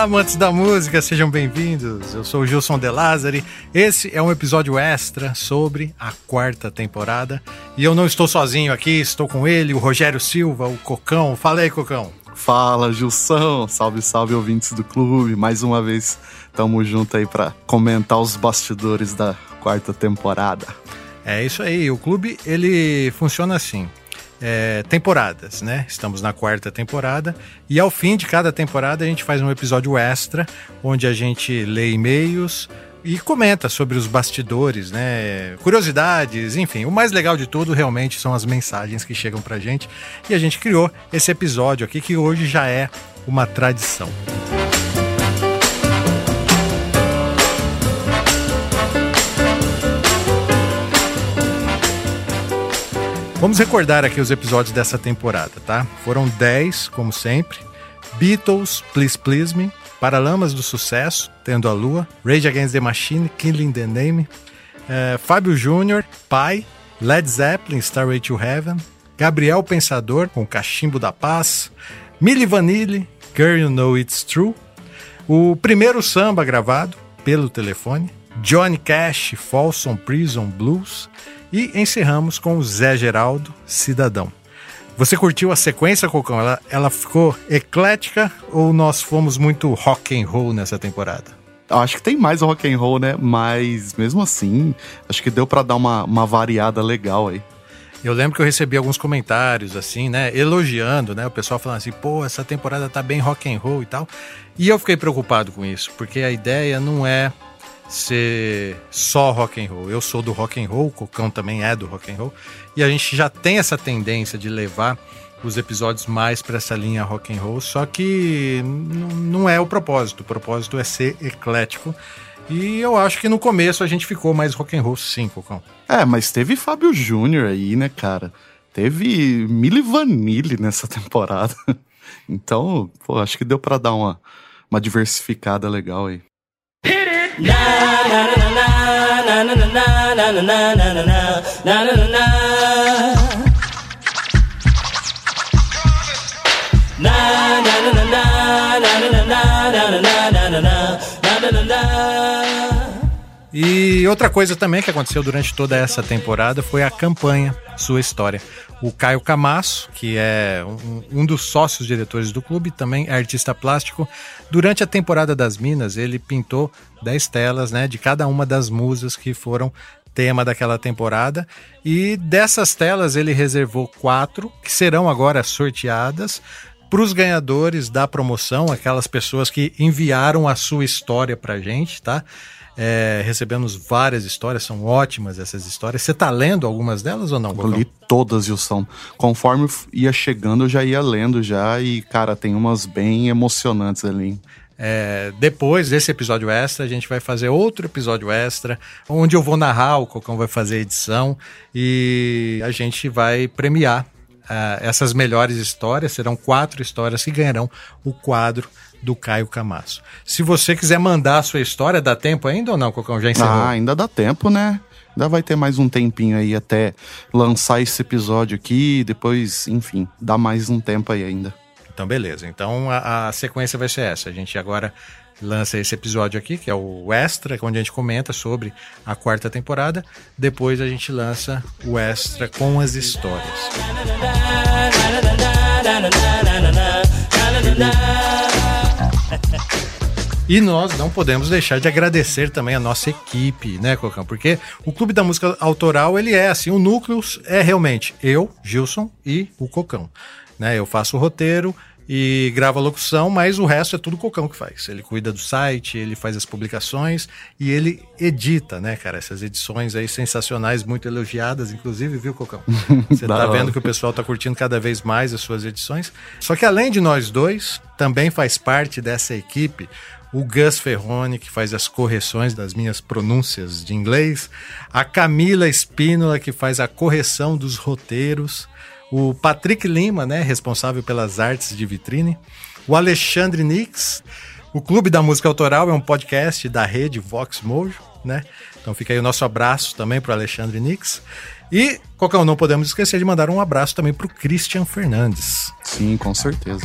Olá, amantes da música, sejam bem-vindos. Eu sou o Gilson De Lázari. Esse é um episódio extra sobre a quarta temporada. E eu não estou sozinho aqui, estou com ele, o Rogério Silva, o Cocão. Fala aí, Cocão. Fala, Gilson. Salve, salve, ouvintes do clube. Mais uma vez, tamo junto aí para comentar os bastidores da quarta temporada. É isso aí. O clube, ele funciona assim é, temporadas, né? Estamos na quarta temporada e ao fim de cada temporada a gente faz um episódio extra onde a gente lê e-mails e comenta sobre os bastidores, né? Curiosidades, enfim. O mais legal de tudo realmente são as mensagens que chegam pra gente e a gente criou esse episódio aqui que hoje já é uma tradição. Vamos recordar aqui os episódios dessa temporada, tá? Foram 10, como sempre. Beatles, Please Please Me, Paralamas do Sucesso, Tendo a Lua, Rage Against the Machine, Killing the Name, é, Fábio Júnior, Pai, Led Zeppelin, Starway to Heaven, Gabriel Pensador, com Cachimbo da Paz, Milli Vanilli, Girl You Know It's True, o primeiro samba gravado pelo telefone, Johnny Cash, Folsom Prison Blues, e encerramos com o Zé Geraldo, Cidadão. Você curtiu a sequência, Cocão? Ela, ela ficou eclética ou nós fomos muito rock and roll nessa temporada? Acho que tem mais rock and roll, né? Mas mesmo assim, acho que deu para dar uma, uma variada legal aí. Eu lembro que eu recebi alguns comentários assim, né, elogiando, né, o pessoal falando assim, pô, essa temporada tá bem rock and roll e tal. E eu fiquei preocupado com isso, porque a ideia não é ser só rock and roll. Eu sou do rock and roll, o Cocão também é do rock and roll, e a gente já tem essa tendência de levar os episódios mais para essa linha rock and roll, só que não é o propósito. O propósito é ser eclético. E eu acho que no começo a gente ficou mais rock and roll sim, Cocão. É, mas teve Fábio Júnior aí, né, cara? Teve Milli Vanilli nessa temporada. Então, pô, acho que deu para dar uma, uma diversificada legal aí. E outra coisa também que aconteceu durante toda essa temporada foi a campanha Sua História. O Caio Camasso, que é um, um dos sócios diretores do clube, também é artista plástico, durante a temporada das Minas, ele pintou 10 telas né, de cada uma das musas que foram tema daquela temporada. E dessas telas ele reservou quatro, que serão agora sorteadas para os ganhadores da promoção, aquelas pessoas que enviaram a sua história para gente, tá? É, recebemos várias histórias, são ótimas essas histórias. Você está lendo algumas delas ou não? Eu li todas, Wilson. Conforme ia chegando, eu já ia lendo já e, cara, tem umas bem emocionantes ali. É, depois desse episódio extra, a gente vai fazer outro episódio extra, onde eu vou narrar, o Cocão vai fazer a edição e a gente vai premiar uh, essas melhores histórias. Serão quatro histórias que ganharão o quadro do Caio Camasso. Se você quiser mandar a sua história, dá tempo ainda ou não, Cocão? Já encerrou? Ah, ainda dá tempo, né? Ainda vai ter mais um tempinho aí até lançar esse episódio aqui, depois, enfim, dá mais um tempo aí ainda. Então, beleza. Então, a, a sequência vai ser essa. A gente agora lança esse episódio aqui, que é o extra, onde a gente comenta sobre a quarta temporada. Depois a gente lança o extra com as histórias. E nós não podemos deixar de agradecer também a nossa equipe, né, Cocão? Porque o Clube da Música Autoral, ele é assim, o núcleo é realmente eu, Gilson e o Cocão. Né? Eu faço o roteiro e grava a locução, mas o resto é tudo o Cocão que faz. Ele cuida do site, ele faz as publicações e ele edita, né, cara? Essas edições aí sensacionais, muito elogiadas, inclusive, viu, Cocão? Você tá vendo que o pessoal tá curtindo cada vez mais as suas edições. Só que além de nós dois, também faz parte dessa equipe o Gus Ferrone, que faz as correções das minhas pronúncias de inglês, a Camila Espínola, que faz a correção dos roteiros, o Patrick Lima, né, responsável pelas artes de vitrine, o Alexandre Nix, o Clube da Música Autoral é um podcast da rede Vox Mojo, né? Então fica aí o nosso abraço também para Alexandre Nix. E, qualquer um, não podemos esquecer de mandar um abraço também para o Christian Fernandes. Sim, com certeza.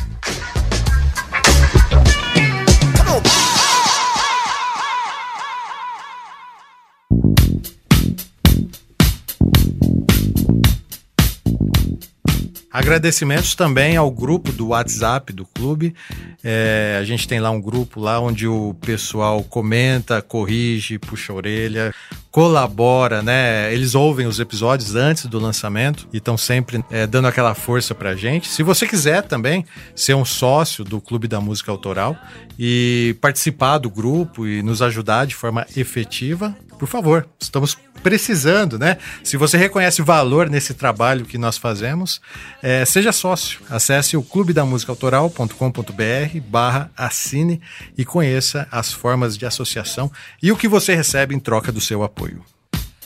Agradecimentos também ao grupo do WhatsApp do clube. É, a gente tem lá um grupo lá onde o pessoal comenta, corrige, puxa a orelha, colabora, né? Eles ouvem os episódios antes do lançamento e estão sempre é, dando aquela força pra gente. Se você quiser também ser um sócio do Clube da Música Autoral e participar do grupo e nos ajudar de forma efetiva, por favor, estamos precisando, né? Se você reconhece valor nesse trabalho que nós fazemos, é, seja sócio. Acesse o clubedamusicaautoral.com.br barra assine e conheça as formas de associação e o que você recebe em troca do seu apoio.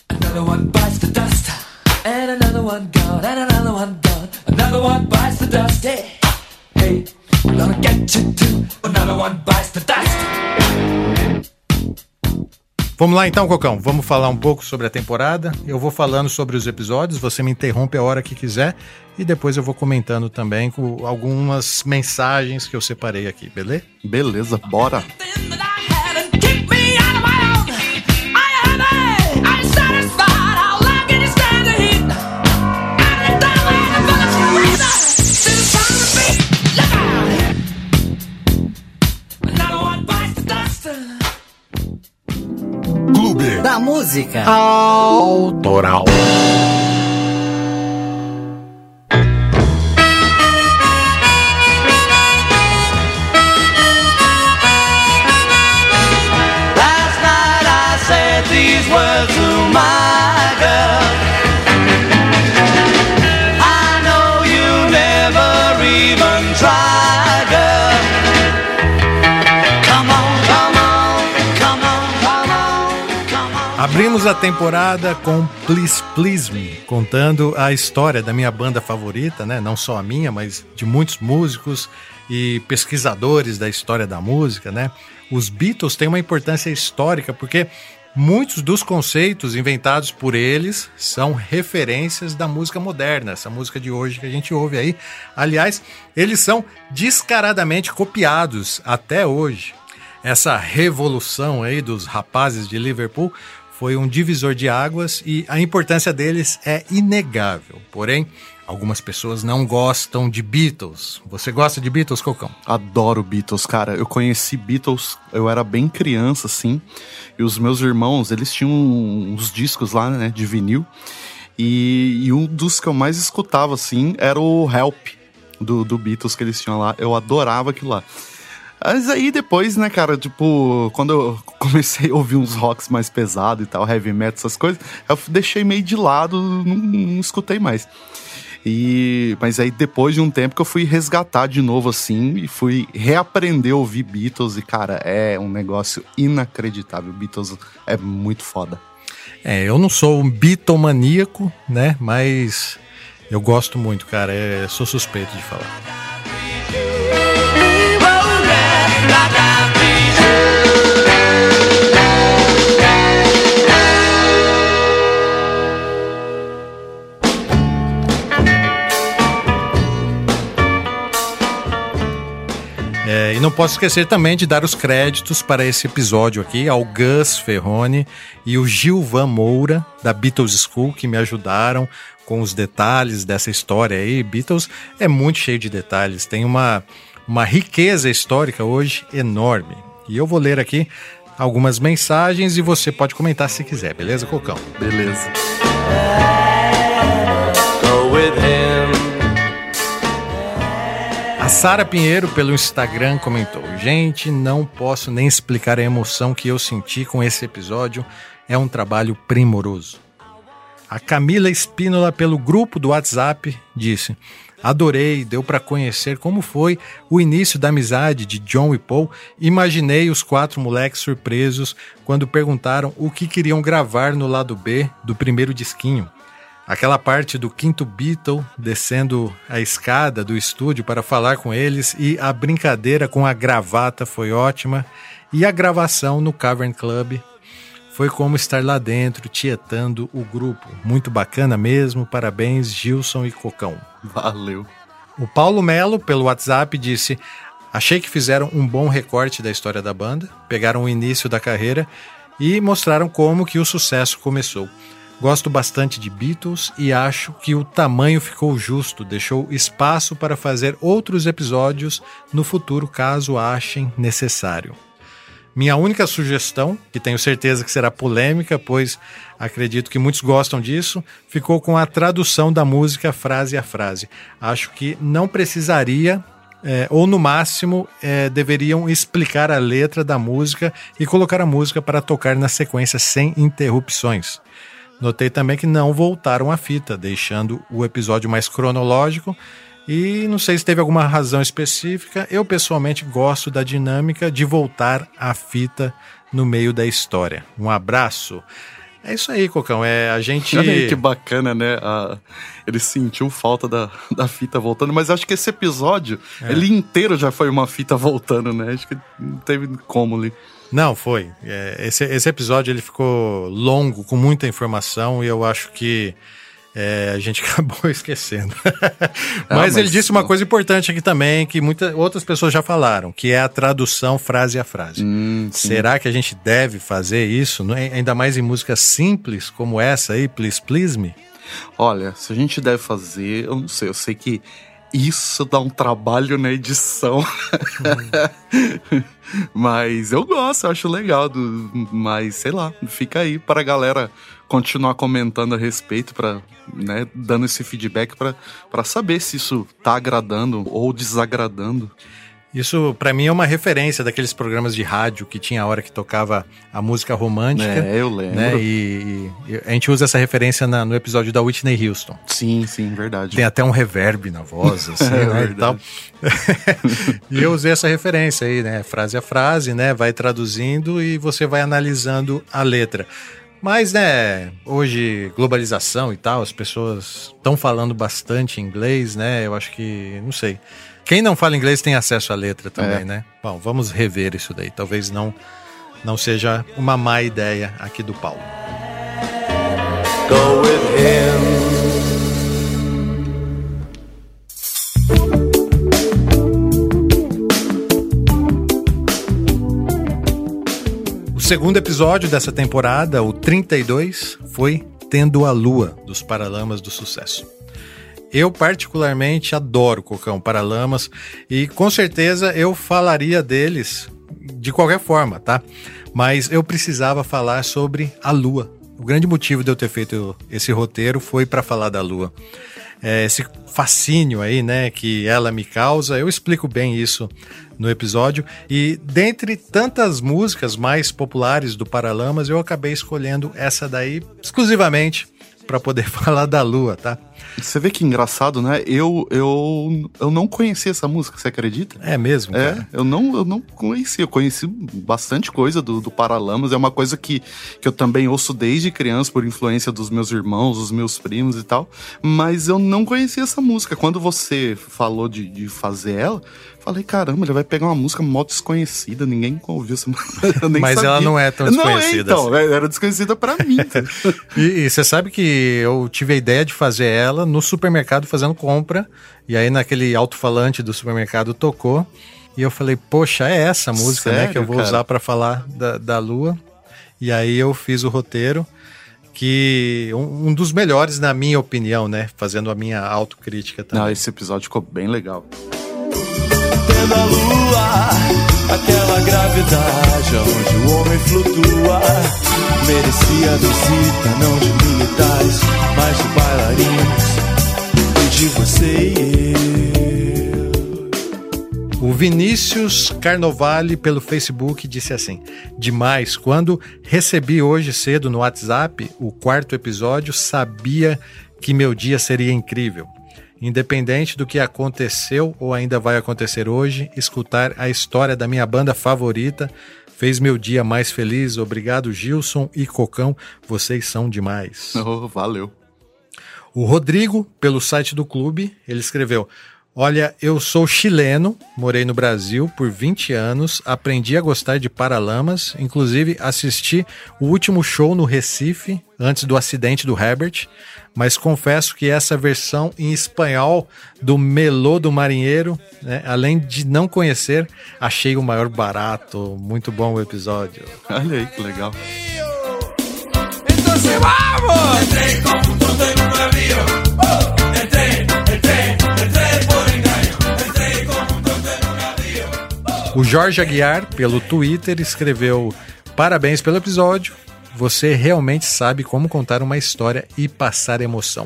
Another Vamos lá então, Cocão. Vamos falar um pouco sobre a temporada. Eu vou falando sobre os episódios, você me interrompe a hora que quiser e depois eu vou comentando também com algumas mensagens que eu separei aqui, beleza? Beleza, bora. Música autoral. Abrimos a temporada com Please Please Me, contando a história da minha banda favorita, né? Não só a minha, mas de muitos músicos e pesquisadores da história da música, né? Os Beatles têm uma importância histórica porque muitos dos conceitos inventados por eles são referências da música moderna, essa música de hoje que a gente ouve aí. Aliás, eles são descaradamente copiados até hoje. Essa revolução aí dos rapazes de Liverpool foi um divisor de águas e a importância deles é inegável. Porém, algumas pessoas não gostam de Beatles. Você gosta de Beatles, Cocão? Adoro Beatles, cara. Eu conheci Beatles, eu era bem criança, assim. E os meus irmãos, eles tinham uns discos lá, né, de vinil. E, e um dos que eu mais escutava, assim, era o Help, do, do Beatles que eles tinham lá. Eu adorava aquilo lá. Mas aí depois, né, cara, tipo, quando eu comecei a ouvir uns rocks mais pesados e tal, heavy metal, essas coisas, eu deixei meio de lado, não, não escutei mais. E, mas aí depois de um tempo que eu fui resgatar de novo assim e fui reaprender a ouvir Beatles e cara, é um negócio inacreditável. Beatles é muito foda. É, eu não sou um bitomaníaco, né? Mas eu gosto muito, cara. É, sou suspeito de falar. É, e não posso esquecer também de dar os créditos para esse episódio aqui ao Gus Ferrone e o Gilvan Moura, da Beatles School, que me ajudaram com os detalhes dessa história aí. Beatles é muito cheio de detalhes, tem uma, uma riqueza histórica hoje enorme. E eu vou ler aqui algumas mensagens e você pode comentar se quiser, beleza, Cocão? Beleza. Sara Pinheiro, pelo Instagram, comentou: Gente, não posso nem explicar a emoção que eu senti com esse episódio. É um trabalho primoroso. A Camila Espínola, pelo grupo do WhatsApp, disse: Adorei, deu para conhecer como foi o início da amizade de John e Paul. Imaginei os quatro moleques surpresos quando perguntaram o que queriam gravar no lado B do primeiro disquinho. Aquela parte do quinto Beatle descendo a escada do estúdio para falar com eles e a brincadeira com a gravata foi ótima. E a gravação no Cavern Club foi como estar lá dentro, tietando o grupo. Muito bacana mesmo. Parabéns, Gilson e Cocão. Valeu. O Paulo Melo, pelo WhatsApp, disse: Achei que fizeram um bom recorte da história da banda, pegaram o início da carreira e mostraram como que o sucesso começou. Gosto bastante de Beatles e acho que o tamanho ficou justo, deixou espaço para fazer outros episódios no futuro, caso achem necessário. Minha única sugestão, que tenho certeza que será polêmica, pois acredito que muitos gostam disso, ficou com a tradução da música frase a frase. Acho que não precisaria é, ou no máximo é, deveriam explicar a letra da música e colocar a música para tocar na sequência sem interrupções. Notei também que não voltaram a fita, deixando o episódio mais cronológico. E não sei se teve alguma razão específica. Eu pessoalmente gosto da dinâmica de voltar a fita no meio da história. Um abraço. É isso aí, Cocão. É a gente. Olha aí que bacana, né? A... Ele sentiu falta da, da fita voltando, mas acho que esse episódio, é. ele inteiro já foi uma fita voltando, né? Acho que não teve como ali. Não, foi. É, esse, esse episódio ele ficou longo, com muita informação, e eu acho que é, a gente acabou esquecendo. mas, ah, mas, ele disse uma coisa importante aqui também, que muitas outras pessoas já falaram, que é a tradução frase a frase. Hum, Será que a gente deve fazer isso, ainda mais em músicas simples como essa aí, Please Please Me? Olha, se a gente deve fazer, eu não sei, eu sei que isso dá um trabalho na edição. Hum. mas eu gosto, eu acho legal. Do, mas sei lá, fica aí para a galera continuar comentando a respeito, para né, dando esse feedback para saber se isso tá agradando ou desagradando. Isso, para mim, é uma referência daqueles programas de rádio que tinha a hora que tocava a música romântica. É, eu lembro. Né? E, e, a gente usa essa referência na, no episódio da Whitney Houston. Sim, sim, verdade. Tem até um reverb na voz, assim, é, né, e tal. e eu usei essa referência aí, né? Frase a frase, né? Vai traduzindo e você vai analisando a letra. Mas, né, hoje, globalização e tal, as pessoas estão falando bastante inglês, né? Eu acho que, não sei. Quem não fala inglês tem acesso à letra também, é. né? Bom, vamos rever isso daí. Talvez não, não seja uma má ideia aqui do Paulo. Go with him. Segundo episódio dessa temporada, o 32, foi Tendo a Lua, dos Paralamas do Sucesso. Eu particularmente adoro Cocão Paralamas e com certeza eu falaria deles de qualquer forma, tá? Mas eu precisava falar sobre a Lua. O grande motivo de eu ter feito esse roteiro foi para falar da Lua. É, esse fascínio aí, né, que ela me causa, eu explico bem isso no episódio. E dentre tantas músicas mais populares do Paralamas, eu acabei escolhendo essa daí exclusivamente para poder falar da Lua, tá? Você vê que engraçado, né? Eu, eu, eu não conhecia essa música, você acredita? É mesmo? É, cara? eu não, eu não conhecia. Eu conheci bastante coisa do, do Paralamas. É uma coisa que, que eu também ouço desde criança, por influência dos meus irmãos, dos meus primos e tal. Mas eu não conhecia essa música. Quando você falou de, de fazer ela, Falei, caramba, ele vai pegar uma música mó desconhecida, ninguém ouviu essa música. Mas sabia. ela não é tão desconhecida. Não, então, assim. era desconhecida para mim. e, você sabe que eu tive a ideia de fazer ela no supermercado fazendo compra, e aí naquele alto-falante do supermercado tocou, e eu falei, poxa, é essa música, Sério, né, que eu vou cara? usar para falar da, da lua. E aí eu fiz o roteiro que um, um, dos melhores na minha opinião, né? Fazendo a minha autocrítica também. Não, esse episódio ficou bem legal lua, aquela gravidade onde o homem flutua. Merecia visita não de militares, mas de bailarinos e de você e eu. O Vinícius Carnovale pelo Facebook disse assim: Demais, quando recebi hoje cedo no WhatsApp o quarto episódio, sabia que meu dia seria incrível. Independente do que aconteceu ou ainda vai acontecer hoje, escutar a história da minha banda favorita fez meu dia mais feliz. Obrigado, Gilson e Cocão, vocês são demais. Oh, valeu. O Rodrigo, pelo site do clube, ele escreveu: Olha, eu sou chileno, morei no Brasil por 20 anos, aprendi a gostar de Paralamas, inclusive assisti o último show no Recife, antes do acidente do Herbert, mas confesso que essa versão em espanhol do Melô do Marinheiro, né, além de não conhecer, achei o maior barato. Muito bom o episódio. Olha aí que legal. Então, vamos! O Jorge Aguiar, pelo Twitter, escreveu: Parabéns pelo episódio. Você realmente sabe como contar uma história e passar emoção.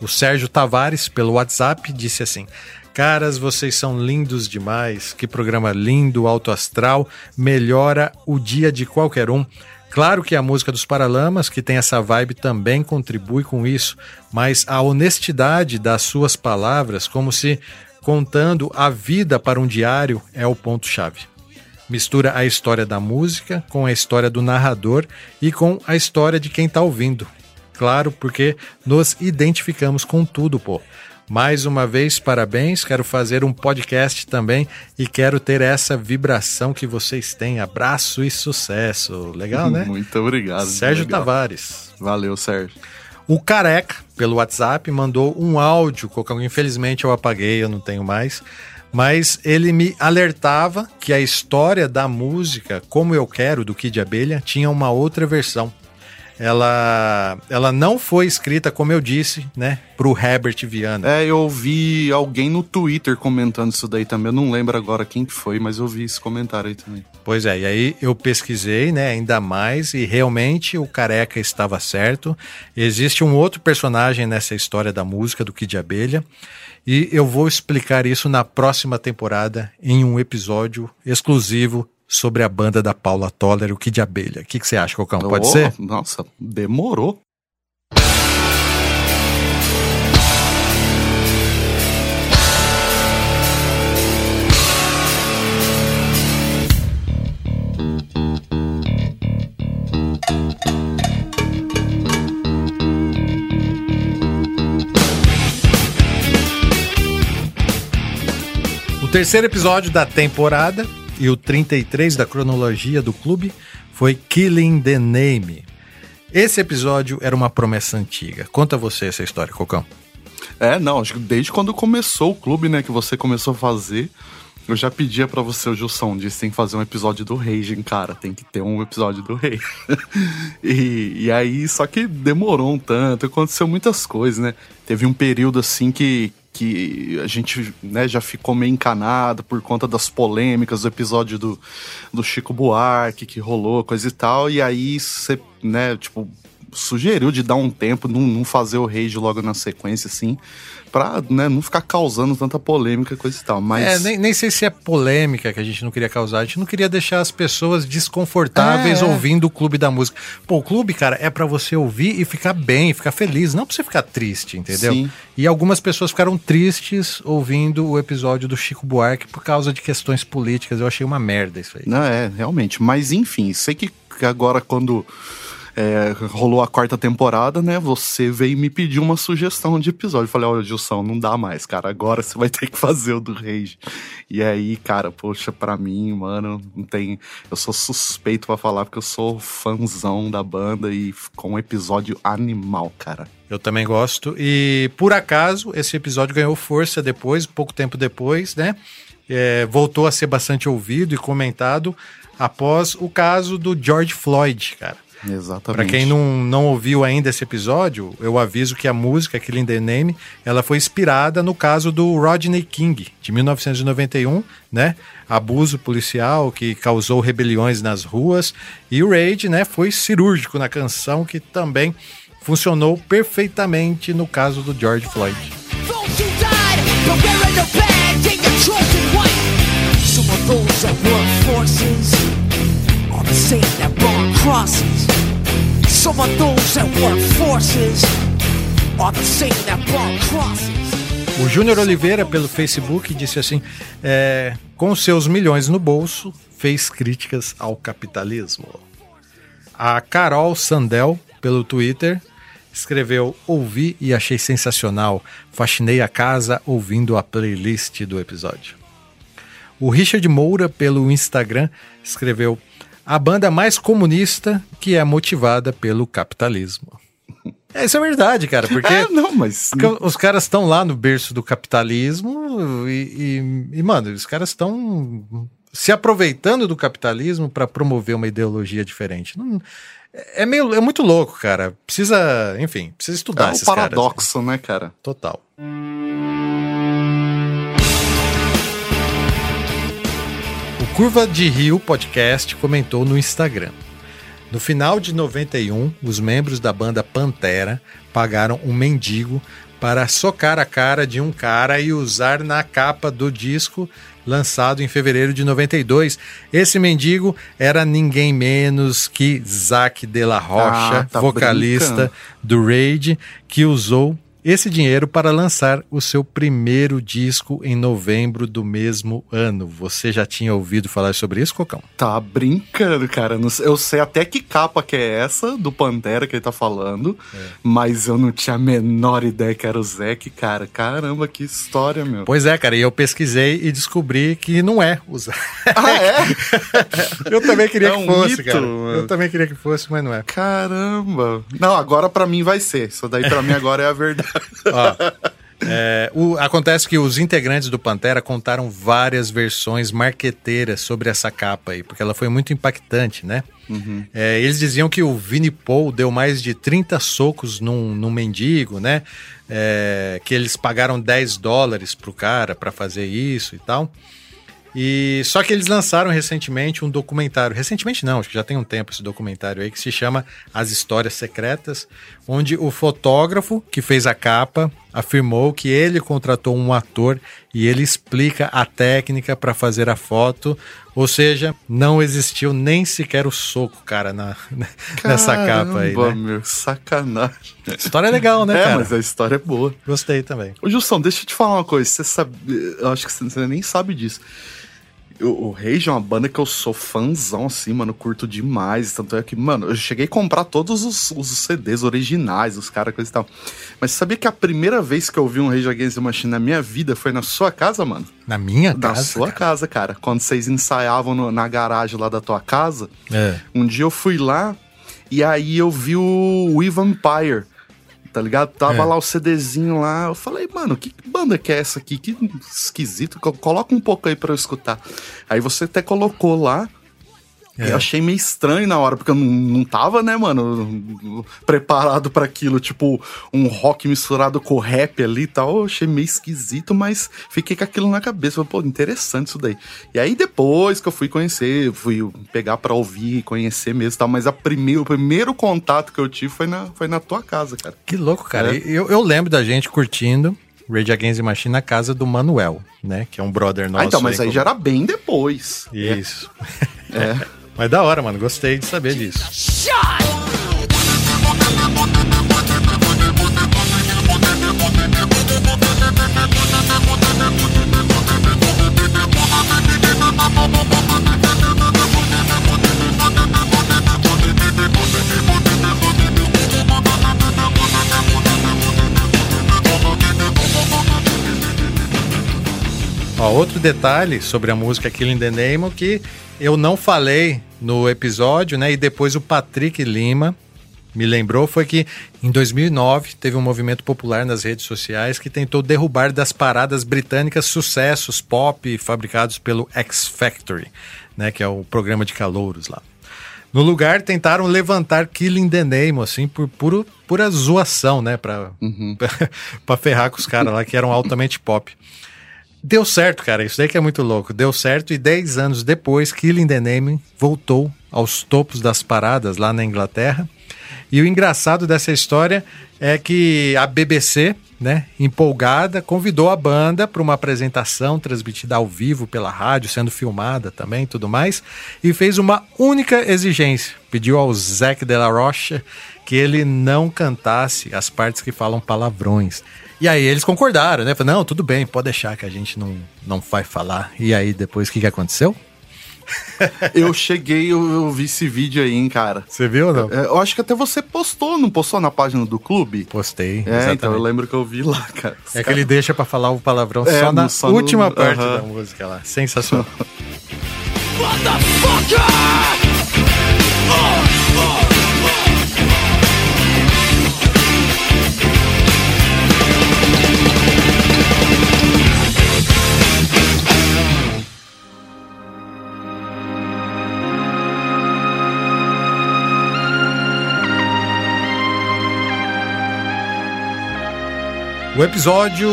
O Sérgio Tavares, pelo WhatsApp, disse assim: Caras, vocês são lindos demais. Que programa lindo, alto astral, melhora o dia de qualquer um. Claro que a música dos Paralamas, que tem essa vibe, também contribui com isso, mas a honestidade das suas palavras, como se contando a vida para um diário, é o ponto-chave. Mistura a história da música com a história do narrador e com a história de quem está ouvindo. Claro, porque nos identificamos com tudo, pô. Mais uma vez, parabéns. Quero fazer um podcast também e quero ter essa vibração que vocês têm. Abraço e sucesso. Legal, né? Muito obrigado. Sérgio legal. Tavares. Valeu, Sérgio. O Careca, pelo WhatsApp, mandou um áudio. Infelizmente eu apaguei, eu não tenho mais. Mas ele me alertava que a história da música Como Eu Quero, do Kid Abelha, tinha uma outra versão. Ela, ela não foi escrita, como eu disse, né, pro Herbert Viana. É, eu ouvi alguém no Twitter comentando isso daí também. Eu não lembro agora quem que foi, mas eu vi esse comentário aí também. Pois é, e aí eu pesquisei, né, ainda mais, e realmente o Careca estava certo. Existe um outro personagem nessa história da música do Kid Abelha, e eu vou explicar isso na próxima temporada em um episódio exclusivo sobre a banda da Paula Toller, o Kid Abelha. O que, que você acha, Cocão? Pode Oh, ser? Nossa, demorou. O terceiro episódio da temporada e o 33 da cronologia do clube foi Killing the Name. Esse episódio era uma promessa antiga. Conta você essa história, Cocão. É, não, acho que desde quando começou o clube, né, que você começou a fazer, eu já pedia pra você, o Gilson, disse tem que fazer um episódio do Raging, cara, tem que ter um episódio do Rei. e, e aí, só que demorou um tanto, aconteceu muitas coisas, né? Teve um período assim que, que a gente né, já ficou meio encanado por conta das polêmicas do episódio do, do Chico Buarque que rolou, coisa e tal, e aí você, né, tipo, sugeriu de dar um tempo, não, não fazer o rage logo na sequência, assim, pra né, não ficar causando tanta polêmica, coisa e tal. Mas. É, nem, nem sei se é polêmica que a gente não queria causar. A gente não queria deixar as pessoas desconfortáveis É, é. ouvindo o clube da música. Pô, o clube, cara, é pra você ouvir e ficar bem, ficar feliz, não pra você ficar triste, entendeu? Sim. E algumas pessoas ficaram tristes ouvindo o episódio do Chico Buarque por causa de questões políticas. Eu achei uma merda isso aí. Não, é, realmente. Mas enfim, sei que agora quando é, rolou a quarta temporada, né? Você veio me pedir uma sugestão de episódio. Eu falei, olha, Gilson, não dá mais, cara. Agora você vai ter que fazer o do Rage. E aí, cara, poxa, pra mim, mano, não tem. Eu sou suspeito pra falar, porque eu sou fãzão da banda e com um episódio animal, cara. Eu também gosto. E por acaso, esse episódio ganhou força depois, pouco tempo depois, né? É, voltou a ser bastante ouvido e comentado após o caso do George Floyd, cara. Exatamente. Pra quem não, não ouviu ainda esse episódio, eu aviso que a música Killing the Name, ela foi inspirada no caso do Rodney King, de 1991, né? Abuso policial que causou rebeliões nas ruas. E o Rage, né, foi cirúrgico na canção, que também funcionou perfeitamente no caso do George Floyd. Is white. those that work forces are crosses. Some of those that work forces are the same that crosses. O Júnior Oliveira, pelo Facebook, disse assim: é, com seus milhões no bolso, fez críticas ao capitalismo. A Carol Sandel, pelo Twitter, escreveu: Ouvi e achei sensacional. Faxinei a casa ouvindo a playlist do episódio. O Richard Moura, pelo Instagram, escreveu: A banda mais comunista que é motivada pelo capitalismo. É, isso é verdade, cara, porque. É, não, mas. Os caras estão lá no berço do capitalismo e, e- e, mano, os caras estão se aproveitando do capitalismo para promover uma ideologia diferente. Não- é meio, é muito louco, cara. Precisa, enfim, precisa estudar É um esses caras. paradoxo, né, cara? Total. Curva de Rio Podcast comentou no Instagram. No final de 91, os membros da banda Pantera pagaram um mendigo para socar a cara de um cara e usar na capa do disco lançado em fevereiro de 92. Esse mendigo era ninguém menos que Zac de la Rocha, Ah, tá vocalista brincando. do Raid, que usou esse dinheiro para lançar o seu primeiro disco em novembro do mesmo ano. Você já tinha ouvido falar sobre isso, Cocão? Tá brincando, cara. Eu sei até que capa que é essa do Pantera que ele tá falando, É. mas eu não tinha a menor ideia que era o Zeke, cara. Caramba, que história, meu. Pois é, cara, e eu pesquisei e descobri que não é o Zac. Ah, é? Eu também queria É que um fosse, mito, cara. mano. Eu também queria que fosse, mas não é. Caramba. Não, agora pra mim vai ser. Isso daí pra mim agora é a verdade. Ó, é, o- acontece que os integrantes do Pantera contaram várias versões marqueteiras sobre essa capa aí, porque ela foi muito impactante, né? É, eles diziam que o Vini Paul deu mais de 30 socos num, num mendigo, né? É, que eles pagaram 10 dólares pro cara para fazer isso e tal. E só que eles lançaram recentemente um documentário. Recentemente não, acho que já tem um tempo esse documentário aí que se chama As Histórias Secretas, onde o fotógrafo que fez a capa afirmou que ele contratou um ator e ele explica a técnica para fazer a foto. Ou seja, não existiu nem sequer o soco, cara, na, nessa capa aí. Né? meu, sacanagem. História legal, né, é, cara? mas a história é boa. Gostei também. Ô, Gilson, deixa eu te falar uma coisa. Você sabe. Eu acho que você nem sabe disso. O, o Rage é uma banda que eu sou fãzão, assim, mano. Curto demais. Tanto é que, mano, eu cheguei a comprar todos os, os CDs originais, os caras, coisa e tal. Mas sabia que a primeira vez que eu vi um Rage Against the Machine na minha vida foi na sua casa, mano? Na minha Na casa. sua cara. casa, cara. Quando vocês ensaiavam no- na garagem lá da tua casa. É. Um dia eu fui lá e aí eu vi o We Vampire, tá ligado? Tava É. lá o CDzinho lá. Eu falei, mano, que banda que é essa aqui? Que esquisito. Co- Coloca um pouco aí pra eu escutar. Aí você até colocou lá. É. Eu achei meio estranho na hora, porque eu não, não tava, né, mano, preparado pra aquilo. Tipo, um rock misturado com rap ali e tal. Eu achei meio esquisito, mas fiquei com aquilo na cabeça. Falei, Pô, interessante isso daí. E aí depois que eu fui conhecer, fui pegar pra ouvir, conhecer mesmo e tal. Mas a primeiro, o primeiro contato que eu tive foi na, foi na tua casa, cara. Que louco, cara. É. Eu, eu lembro da gente curtindo Rage Against the Machine na casa do Manuel, né? Que é um brother nosso. ah, então, mas aí como- já era bem depois. Isso. É. Mas da hora, mano. Gostei de saber disso. Ó, outro detalhe sobre a música Killing the Name que eu não falei no episódio, né? E depois o Patrick Lima me lembrou foi que em 2009 teve um movimento popular nas redes sociais que tentou derrubar das paradas britânicas sucessos pop fabricados pelo X Factory, né? Que é o programa de calouros lá. No lugar, tentaram levantar Killing the Name, assim, por puro, pura zoação, né? Pra, pra ferrar com os caras lá que eram altamente pop. Deu certo, cara. Isso daí que é muito louco. Deu certo e 10 anos depois, Killing the Name voltou aos topos das paradas lá na Inglaterra. E o engraçado dessa história é que a BBC, né, empolgada, convidou a banda para uma apresentação transmitida ao vivo pela rádio, sendo filmada também tudo mais, e fez uma única exigência. Pediu ao Zac de la Rocha que ele não cantasse as partes que falam palavrões. E aí eles concordaram, né? Falaram, não, tudo bem, pode deixar que a gente não, não vai falar. E aí depois o que, que aconteceu? Eu cheguei, eu, eu vi esse vídeo aí, hein, cara. Você viu ou não? É, eu acho que até você postou, não postou na página do clube? Postei. É, exatamente. então eu lembro que eu vi lá, cara. Os É que caras- ele deixa pra falar o palavrão É, só na no- só no- última parte aham. da música lá. Sensacional. O episódio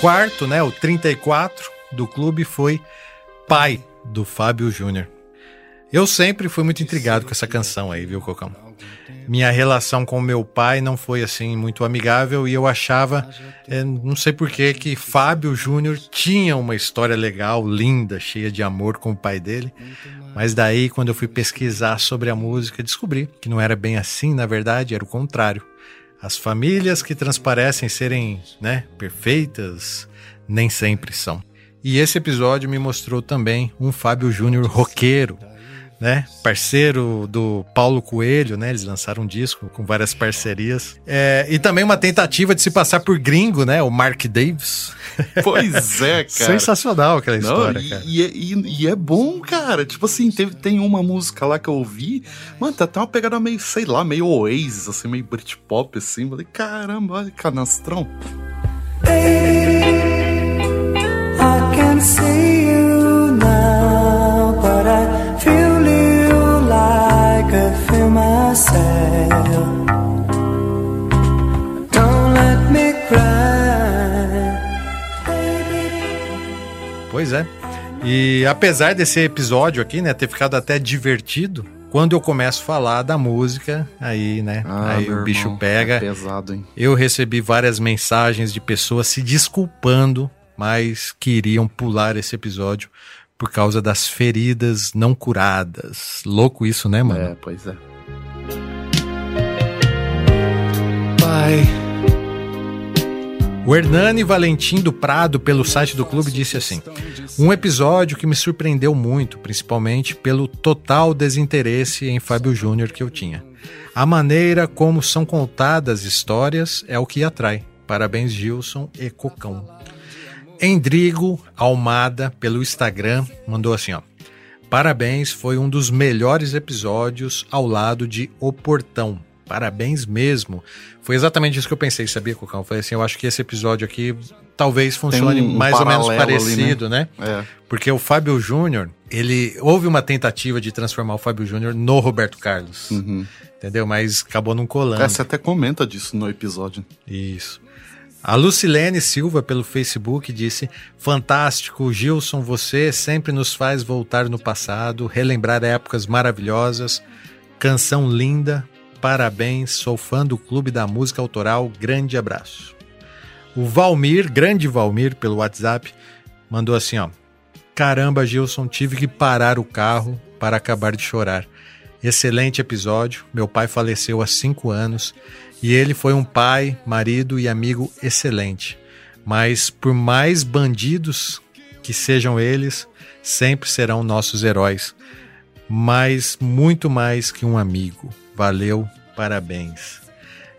quarto, né, o 34 do clube foi Pai do Fábio Júnior. Eu sempre fui muito intrigado com essa canção aí, viu, Cocão? Minha relação com meu pai não foi assim muito amigável e eu achava, é, não sei porquê, que Fábio Júnior tinha uma história legal, linda, cheia de amor com o pai dele. Mas daí, quando eu fui pesquisar sobre a música, descobri que não era bem assim, na verdade, era o contrário. As famílias que transparecem serem né, perfeitas nem sempre são. E esse episódio me mostrou também um Fábio Júnior roqueiro, né? Parceiro do Paulo Coelho, né? Eles lançaram um disco com várias parcerias. É, e também uma tentativa de se passar por gringo, né? O Mark Davis. Pois é, cara. Sensacional aquela Não, história, e, cara. e é- e- e é bom, cara. Tipo assim, teve, tem uma música lá que eu ouvi. Mano, tá até uma pegada meio, sei lá, meio Oasis, assim, meio Britpop, assim. Falei, caramba, olha, canastrão. I can see Pois é. E apesar desse episódio aqui, né, ter ficado até divertido, quando eu começo a falar da música, aí, né, aí Ah, meu o bicho irmão, pega. É pesado, hein? Eu recebi várias mensagens de pessoas se desculpando, mas queriam pular esse episódio por causa das feridas não curadas. Louco isso, né, mano? É, pois é. Pai. O Hernani Valentim do Prado, pelo site do clube, disse assim: Um episódio que me surpreendeu muito, principalmente pelo total desinteresse em Fábio Júnior que eu tinha. A maneira como são contadas histórias é o que atrai. Parabéns, Gilson e Cocão. Endrigo Almada, pelo Instagram, mandou assim: ó. Parabéns, foi um dos melhores episódios ao lado de O Portão. Parabéns mesmo. Foi exatamente isso que eu pensei, sabia, Cocão? Eu falei assim, eu acho que esse episódio aqui talvez funcione um mais ou menos paralelo ali, parecido, né? É. Porque o Fábio Júnior, ele houve uma tentativa de transformar o Fábio Júnior no Roberto Carlos. Uhum. Entendeu? Mas acabou não colando. É, você até comenta disso no episódio. Isso. A Lucilene Silva, pelo Facebook, disse: Fantástico, Gilson, você sempre nos faz voltar no passado, relembrar épocas maravilhosas. Canção linda, parabéns, sou fã do Clube da Música Autoral, grande abraço. O Valmir, grande Valmir, pelo WhatsApp, mandou assim: ó. Caramba, Gilson, tive que parar o carro para acabar de chorar. Excelente episódio. Meu pai faleceu há cinco anos e ele foi um pai, marido e amigo excelente. Mas por mais bandidos que sejam eles, sempre serão nossos heróis. Mas muito mais que um amigo. Valeu, parabéns.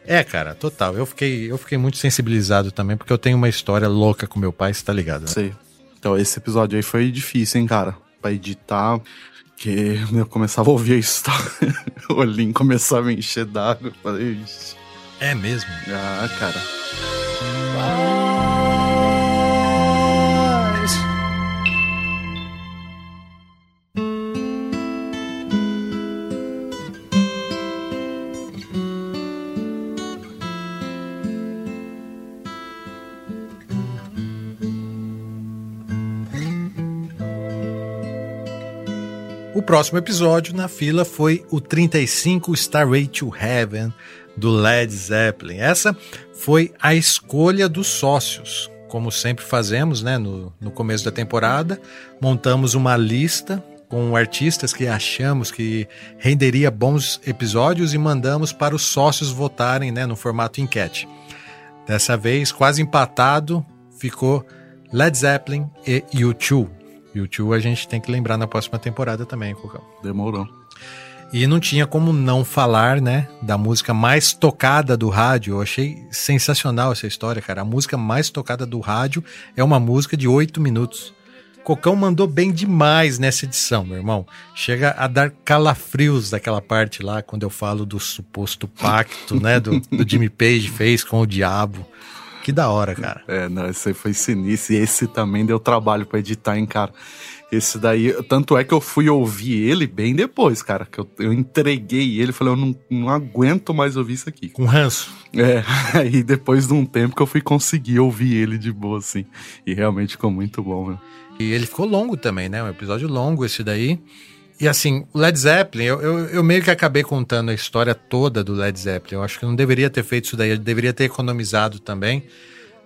É, cara, total. Eu fiquei, eu fiquei muito sensibilizado também, porque eu tenho uma história louca com meu pai, você tá ligado? Né? Sei. Então, esse episódio aí foi difícil, hein, cara? Pra editar. Que eu começava a ouvir a história. o olhinho começava a encher d'água. Eu Falei, "Ixi." É mesmo? ah, cara. O próximo episódio na fila foi o 35 Starway to Heaven do Led Zeppelin. Essa foi a escolha dos sócios. Como sempre fazemos, né, no, no começo da temporada, montamos uma lista com artistas que achamos que renderia bons episódios e mandamos para os sócios votarem né, no formato enquete. Dessa vez, quase empatado, ficou Led Zeppelin e U2. U2 a gente tem que lembrar na próxima temporada também, Cocão. Demorou. E não tinha como não falar, né, da música mais tocada do rádio. Eu achei sensacional essa história, cara. A música mais tocada do rádio é uma música de oito minutos. Cocão mandou bem demais nessa edição, meu irmão. Chega a dar calafrios daquela parte lá, quando eu falo do suposto pacto, né, do, do Jimmy Page fez com o diabo. Que da hora, cara. É, não, esse aí foi sinistro. E esse também deu trabalho pra editar, hein, cara. Esse daí, tanto é que eu fui ouvir ele bem depois, cara. Que eu, eu entreguei ele, falei, eu não, não aguento mais ouvir isso aqui. Com ranço. É, aí depois de um tempo que eu fui conseguir ouvir ele de boa, assim. E realmente ficou muito bom, né? E ele ficou longo também, né? Um episódio longo esse daí. E assim, o Led Zeppelin, eu, eu, eu, meio que acabei contando a história toda do Led Zeppelin. Eu acho que eu não deveria ter feito isso daí, eu deveria ter economizado também,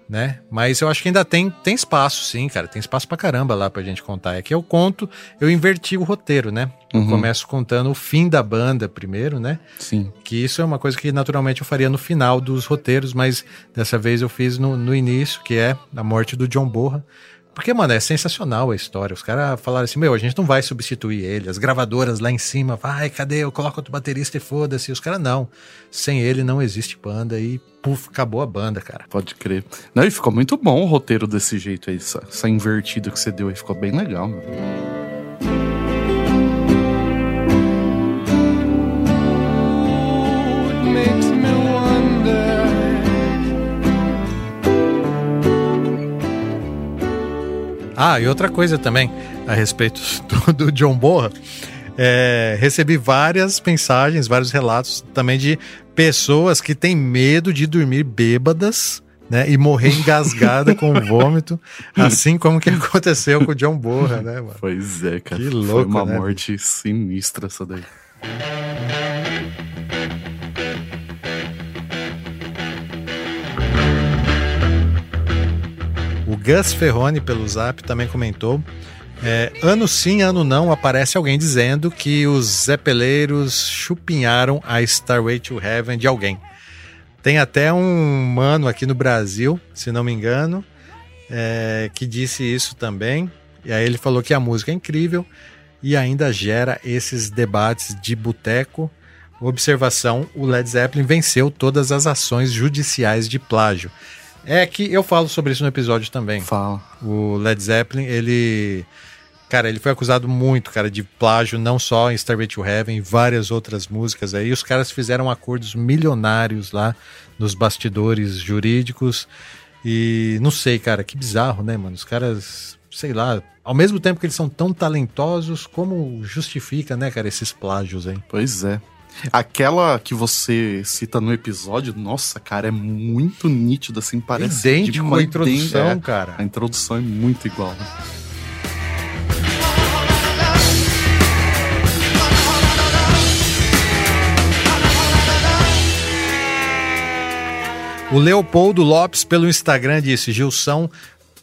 né? Mas eu acho que ainda tem, tem espaço, sim, cara. Tem espaço pra caramba lá pra gente contar. É que eu conto, eu inverti o roteiro, né? Eu Uhum. começo contando o fim da banda primeiro, né? Sim. Que isso é uma coisa que naturalmente eu faria no final dos roteiros, mas dessa vez eu fiz no, no início, que é a morte do John Borra. Porque, mano, é sensacional a história. Os caras falaram assim: meu, a gente não vai substituir ele. As gravadoras lá em cima, vai, cadê? Eu coloco outro baterista e foda-se. Os caras, não. Sem ele não existe banda. E, puf, acabou a banda, cara. Pode crer. Não, e ficou muito bom o roteiro desse jeito aí, essa, essa invertida que você deu aí, ficou bem legal, meu. Ah, e outra coisa também a respeito do, do John Borra. É, recebi várias mensagens, vários relatos também de pessoas que têm medo de dormir bêbadas, né? E morrer engasgada com vômito, assim como que aconteceu com o John Borra, né, mano? Pois é, cara. Que Foi louco, uma né, morte sinistra essa daí. Gus Ferrone, pelo zap, também comentou. é, ano sim, ano não, aparece alguém dizendo que os zepeleiros chupinharam a Starway to Heaven de alguém. Tem até um mano aqui no Brasil, se não me engano, é, que disse isso também. E aí ele falou que a música é incrível e ainda gera esses debates de boteco. Observação: o Led Zeppelin venceu todas as ações judiciais de plágio. É que eu falo sobre isso no episódio também. Fala. O Led Zeppelin, ele. Cara, ele foi acusado muito, cara, de plágio, não só em Starway to Heaven, em várias outras músicas aí. Os caras fizeram acordos milionários lá nos bastidores jurídicos. E não sei, cara, que bizarro, né, mano? Os caras, sei lá, ao mesmo tempo que eles são tão talentosos, como justifica, né, cara, esses plágios aí? Pois é. Aquela que você cita no episódio, nossa, cara, é muito nítido, assim, parece. Idêntico uma introdução, é, cara. A introdução é muito igual. né? O Leopoldo Lopes, pelo Instagram, disse: Gilson,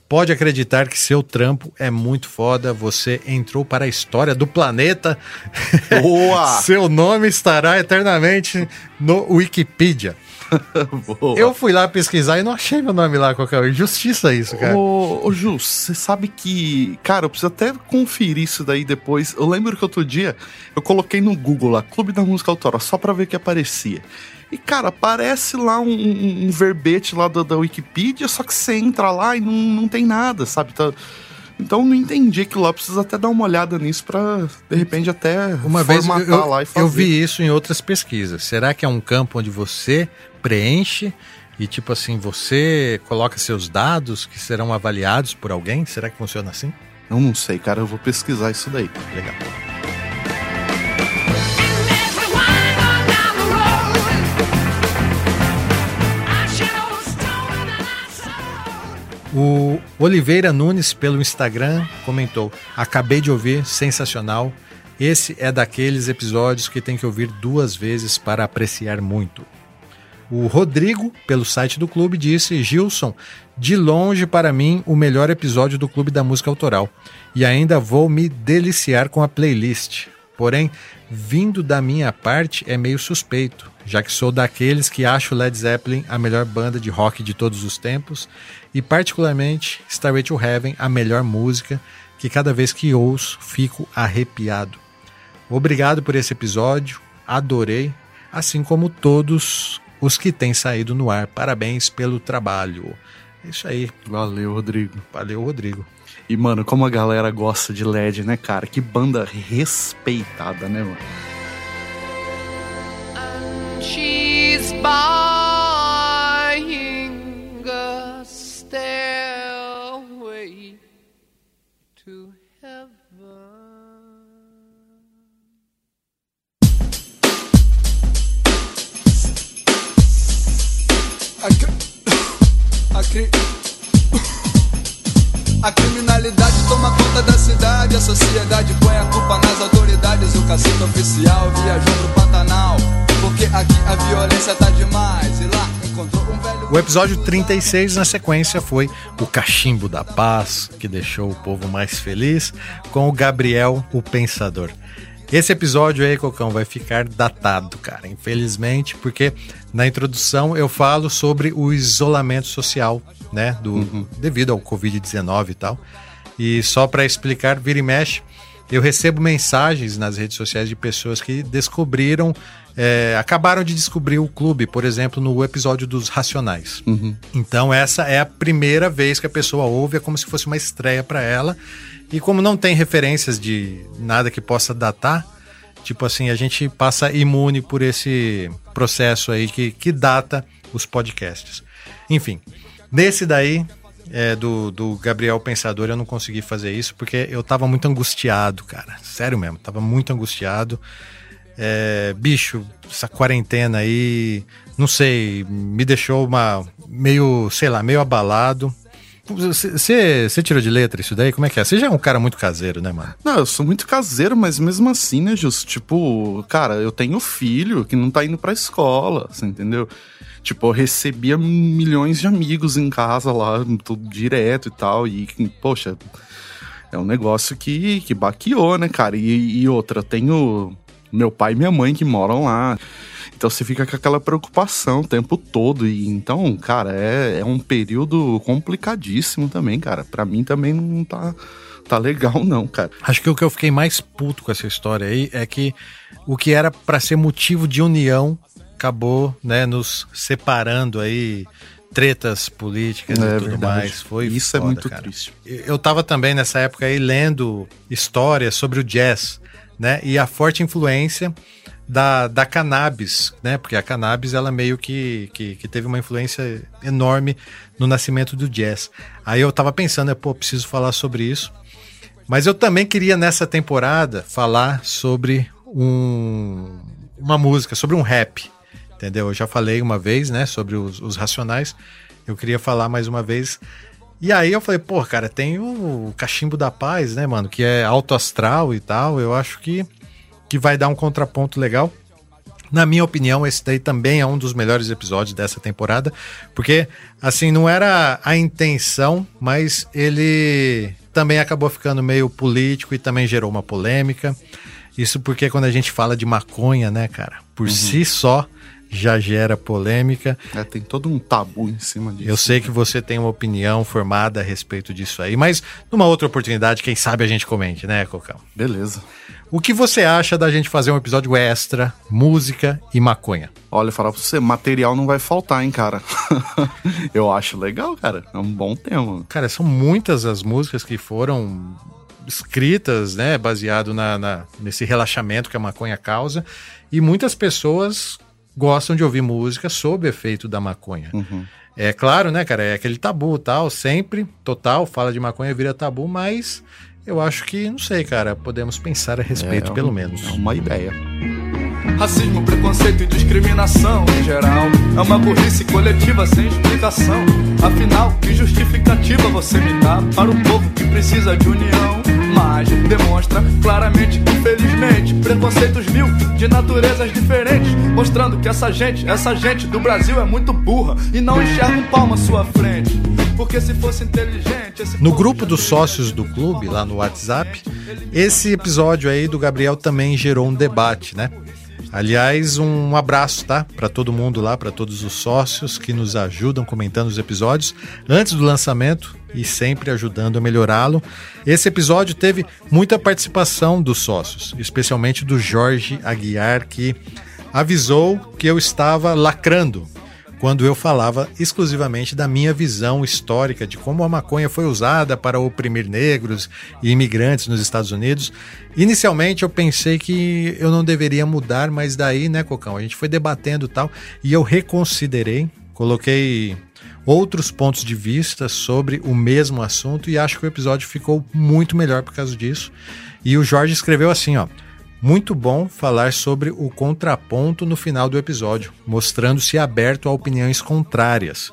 pode acreditar que seu trampo é muito foda. Você entrou para a história do planeta. Boa! seu nome estará eternamente no Wikipedia. Eu fui lá pesquisar e não achei meu nome lá qualquer Justiça isso, cara. Ô, ô Ju, você sabe que. Cara, eu preciso até conferir isso daí depois. Eu lembro que outro dia eu coloquei no Google lá, Clube da Música Autoral, só pra ver o que aparecia. E, cara, aparece lá um, um- um verbete lá da, da Wikipedia, só que você entra lá e não, não tem nada, sabe? Tá- Então não entendi que lá precisa até dar uma olhada nisso pra, de repente, até Uma vez eu, formatar eu- lá e fazer. eu vi isso em outras pesquisas. Será que é um campo onde você preenche e, tipo assim, você coloca seus dados que serão avaliados por alguém? Será que funciona assim? Eu não sei, cara, eu vou pesquisar isso daí. Legal. O Oliveira Nunes, pelo Instagram, comentou: Acabei de ouvir, sensacional. Esse é daqueles episódios que tem que ouvir duas vezes para apreciar muito. O Rodrigo, pelo site do clube, disse: Gilson, de longe para mim o melhor episódio do Clube da Música Autoral. E ainda vou me deliciar com a playlist. Porém, vindo da minha parte é meio suspeito, já que sou daqueles que acho Led Zeppelin a melhor banda de rock de todos os tempos e particularmente Starway to Heaven a melhor música que cada vez que ouço fico arrepiado. Obrigado por esse episódio, adorei, assim como todos os que têm saído no ar. Parabéns pelo trabalho. É isso aí. Valeu, Rodrigo. Valeu, Rodrigo. E, mano, como a galera gosta de LED, né, cara? Que banda respeitada, né, mano? She's buying A, cri- a, cri- a criminalidade toma conta da cidade, a sociedade põe a culpa nas autoridades. O cacique oficial viajou pro Pantanal, porque aqui a violência tá demais. E lá encontrou um velho. O episódio 36 na sequência foi o Cachimbo da Paz, que deixou o povo mais feliz, com o Gabriel, o Pensador. Esse episódio aí, Cocão, vai ficar datado, cara, infelizmente, porque na introdução eu falo sobre o isolamento social, né, do, devido ao Covid-19 e tal. E só para explicar, vira e mexe, eu recebo mensagens nas redes sociais de pessoas que descobriram, é, acabaram de descobrir o clube, por exemplo, no episódio dos Racionais. Então essa é a primeira vez que a pessoa ouve, é como se fosse uma estreia para ela. E como não tem referências de nada que possa datar, tipo assim, a gente passa imune por esse processo aí que, que data os podcasts. Enfim, nesse daí, é, do, do Gabriel Pensador, eu não consegui fazer isso porque eu tava muito angustiado, cara. Sério mesmo, tava muito angustiado. É, bicho, essa quarentena aí, não sei, me deixou uma meio, sei lá, meio abalado. Você tirou de letra isso daí? Como é que é? Você já é um cara muito caseiro, né, mano? Não, eu sou muito caseiro, mas mesmo assim, né, Jus? Tipo, cara, eu tenho filho que não tá indo pra escola, você entendeu? Tipo, eu recebia milhões de amigos em casa lá, tudo direto e tal, e, poxa, é um negócio que, que baqueou, né, cara? E, e outra, tenho meu pai e minha mãe que moram lá. Então você fica com aquela preocupação o tempo todo. E então, cara, é, é um período complicadíssimo também, cara. Pra mim também não tá, tá legal, não, cara. Acho que o que eu fiquei mais puto com essa história aí é que o que era pra ser motivo de união acabou, né, nos separando aí tretas políticas É e tudo verdade. mais. Foi Isso é foda, muito cara. triste. Eu tava também nessa época aí lendo histórias sobre o jazz, né? E a forte influência da, da cannabis, né? Porque a cannabis ela meio que, que, que teve uma influência enorme no nascimento do jazz. Aí eu tava pensando, né, pô, preciso falar sobre isso. Mas eu também queria nessa temporada falar sobre um, uma música, sobre um rap. Entendeu? Eu já falei uma vez, né, sobre os, os Racionais. Eu queria falar mais uma vez. E aí eu falei, pô, cara, tem o Cachimbo da Paz, né, mano, que é alto astral e tal. Eu acho que, que vai dar um contraponto legal. Na minha opinião, esse daí também é um dos melhores episódios dessa temporada, porque, assim, não era a intenção, mas ele também acabou ficando meio político e também gerou uma polêmica. Isso porque quando a gente fala de maconha, né, cara, por si só já gera polêmica. É, tem todo um tabu em cima disso. Eu sei que você tem uma opinião formada a respeito disso aí, mas numa outra oportunidade, quem sabe a gente comente, né, Cocão? Beleza. O que você acha da gente fazer um episódio extra, música e maconha? Olha, falar pra você, material não vai faltar, hein, cara. eu acho legal, cara. É um bom tema. Cara, são muitas as músicas que foram escritas, né, baseado na, na- nesse relaxamento que a maconha causa, e muitas pessoas gostam de ouvir música sob efeito da maconha. É claro, né, cara, é aquele tabu tal, sempre, total, fala de maconha vira tabu, mas eu acho que, não sei, cara, podemos pensar a respeito, É pelo menos. É uma ideia. Racismo, preconceito e discriminação em geral. É uma burrice coletiva sem explicação. Afinal, que justificativa você me dá para o povo que precisa de união? Imagem demonstra claramente, infelizmente, preconceitos mil de naturezas diferentes, mostrando que essa gente, essa gente do Brasil é muito burra e não enxerga um palmo à sua frente. Porque se fosse inteligente. No grupo dos sócios do clube, lá no WhatsApp, esse episódio aí do Gabriel também gerou um debate, né? Aliás, um abraço, tá? Para todo mundo lá, para todos os sócios que nos ajudam comentando os episódios antes do lançamento e sempre ajudando a melhorá-lo. Esse episódio teve muita participação dos sócios, especialmente do Jorge Aguiar, que avisou que eu estava lacrando quando eu falava exclusivamente da minha visão histórica de como a maconha foi usada para oprimir negros e imigrantes nos Estados Unidos. Inicialmente eu pensei que eu não deveria mudar, mas daí, né, Cocão, a gente foi debatendo tal, e eu reconsiderei, coloquei outros pontos de vista sobre o mesmo assunto e acho que o episódio ficou muito melhor por causa disso. E o Jorge escreveu assim, ó: muito bom falar sobre o contraponto no final do episódio, mostrando-se aberto a opiniões contrárias.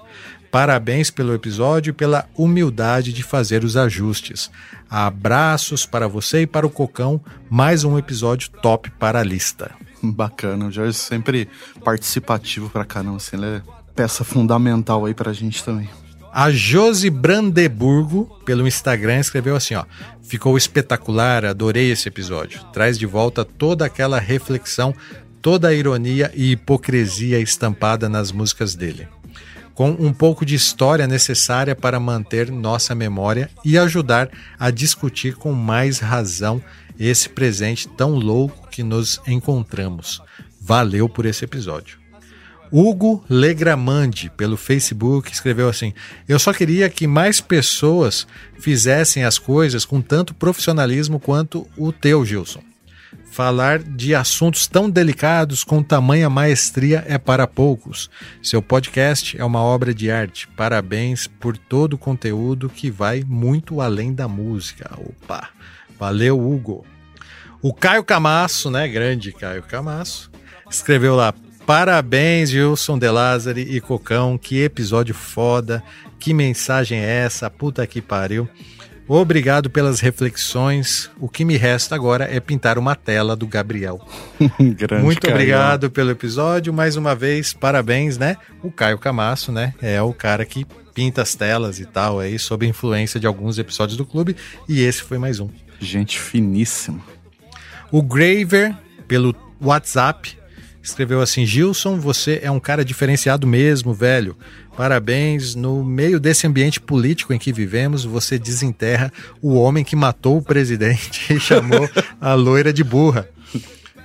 Parabéns pelo episódio e pela humildade de fazer os ajustes. Abraços para você e para o Cocão. Mais um episódio top para a lista. Bacana, o Jorge sempre participativo pra caramba, assim, ele é peça fundamental aí pra gente também. A Josi Brandeburgo, pelo Instagram, escreveu assim: ó. Ficou espetacular, adorei esse episódio. Traz de volta toda aquela reflexão, toda a ironia e hipocrisia estampada nas músicas dele. Com um pouco de história necessária para manter nossa memória e ajudar a discutir com mais razão esse presente tão louco que nos encontramos. Valeu por esse episódio. Hugo Legramandi, pelo Facebook, escreveu assim: Eu só queria que mais pessoas fizessem as coisas com tanto profissionalismo quanto o teu, Gilson. Falar de assuntos tão delicados com tamanha maestria é para poucos. Seu podcast é uma obra de arte. Parabéns por todo o conteúdo que vai muito além da música. Opa! Valeu, Hugo. O Caio Camasso, né? Grande Caio Camasso, escreveu lá: Parabéns, Gilson De Lázari e Cocão. Que episódio foda. Que mensagem é essa? Puta que pariu. Obrigado pelas reflexões. O que me resta agora é pintar uma tela do Gabriel. Grande Muito Caio. obrigado pelo episódio. Mais uma vez, parabéns, né? O Caio Camasso, né? É o cara que pinta as telas e tal aí, sob influência de alguns episódios do clube. E esse foi mais um. Gente finíssima. O Graver, pelo WhatsApp, escreveu assim: Gilson, você é um cara diferenciado mesmo, velho. Parabéns. No meio desse ambiente político em que vivemos, você desenterra o homem que matou o presidente e chamou a loira de burra.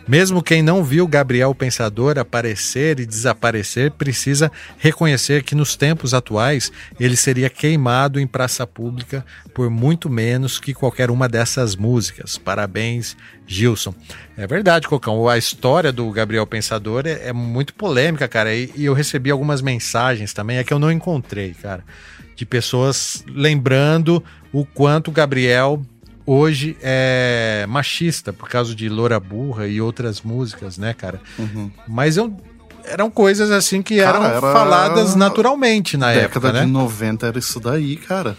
Mesmo quem não viu Gabriel Pensador aparecer e desaparecer, precisa reconhecer que nos tempos atuais ele seria queimado em praça pública por muito menos que qualquer uma dessas músicas. Parabéns, Gilson. É verdade, Cocão. A história do Gabriel Pensador é, é muito polêmica, cara. E, e eu recebi algumas mensagens também, é que eu não encontrei, cara, de pessoas lembrando o quanto Gabriel hoje é machista por causa de Loura Burra e outras músicas, né, cara? Mas eu eram coisas assim que Cara, eram era- faladas naturalmente na década época, né? de 90 era isso daí, cara.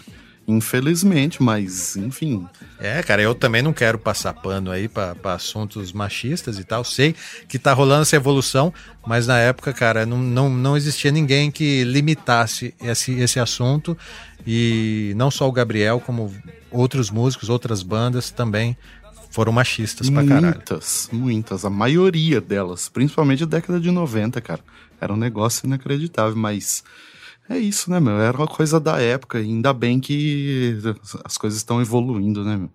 Infelizmente, mas enfim. É, cara, eu também não quero passar pano aí pra assuntos machistas e tal. Sei que tá rolando essa evolução, mas na época, cara, não, não, não existia ninguém que limitasse esse, esse assunto. E não só o Gabriel, como outros músicos, outras bandas também foram machistas pra caralho. Muitas, muitas. A maioria delas, principalmente da década de 90, cara. Era um negócio inacreditável, mas é isso, né, meu? Era uma coisa da época. E ainda bem que as coisas estão evoluindo, né, meu?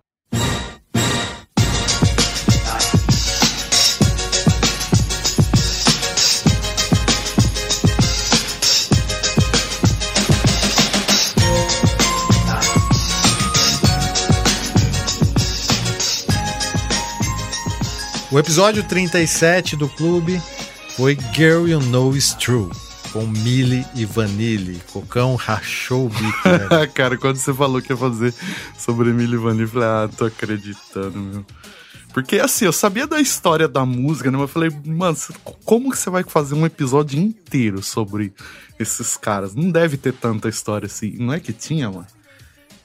O episódio 37 do clube foi Girl You Know Is True, com Millie e Vanille. Cocão rachou o bico, né? cara, quando você falou que ia fazer sobre Emily Vanille, eu falei, ah, tô acreditando, meu. Porque assim, eu sabia da história da música, né? Mas eu falei, mano, como que você vai fazer um episódio inteiro sobre esses caras? Não deve ter tanta história assim. Não é que tinha, mano?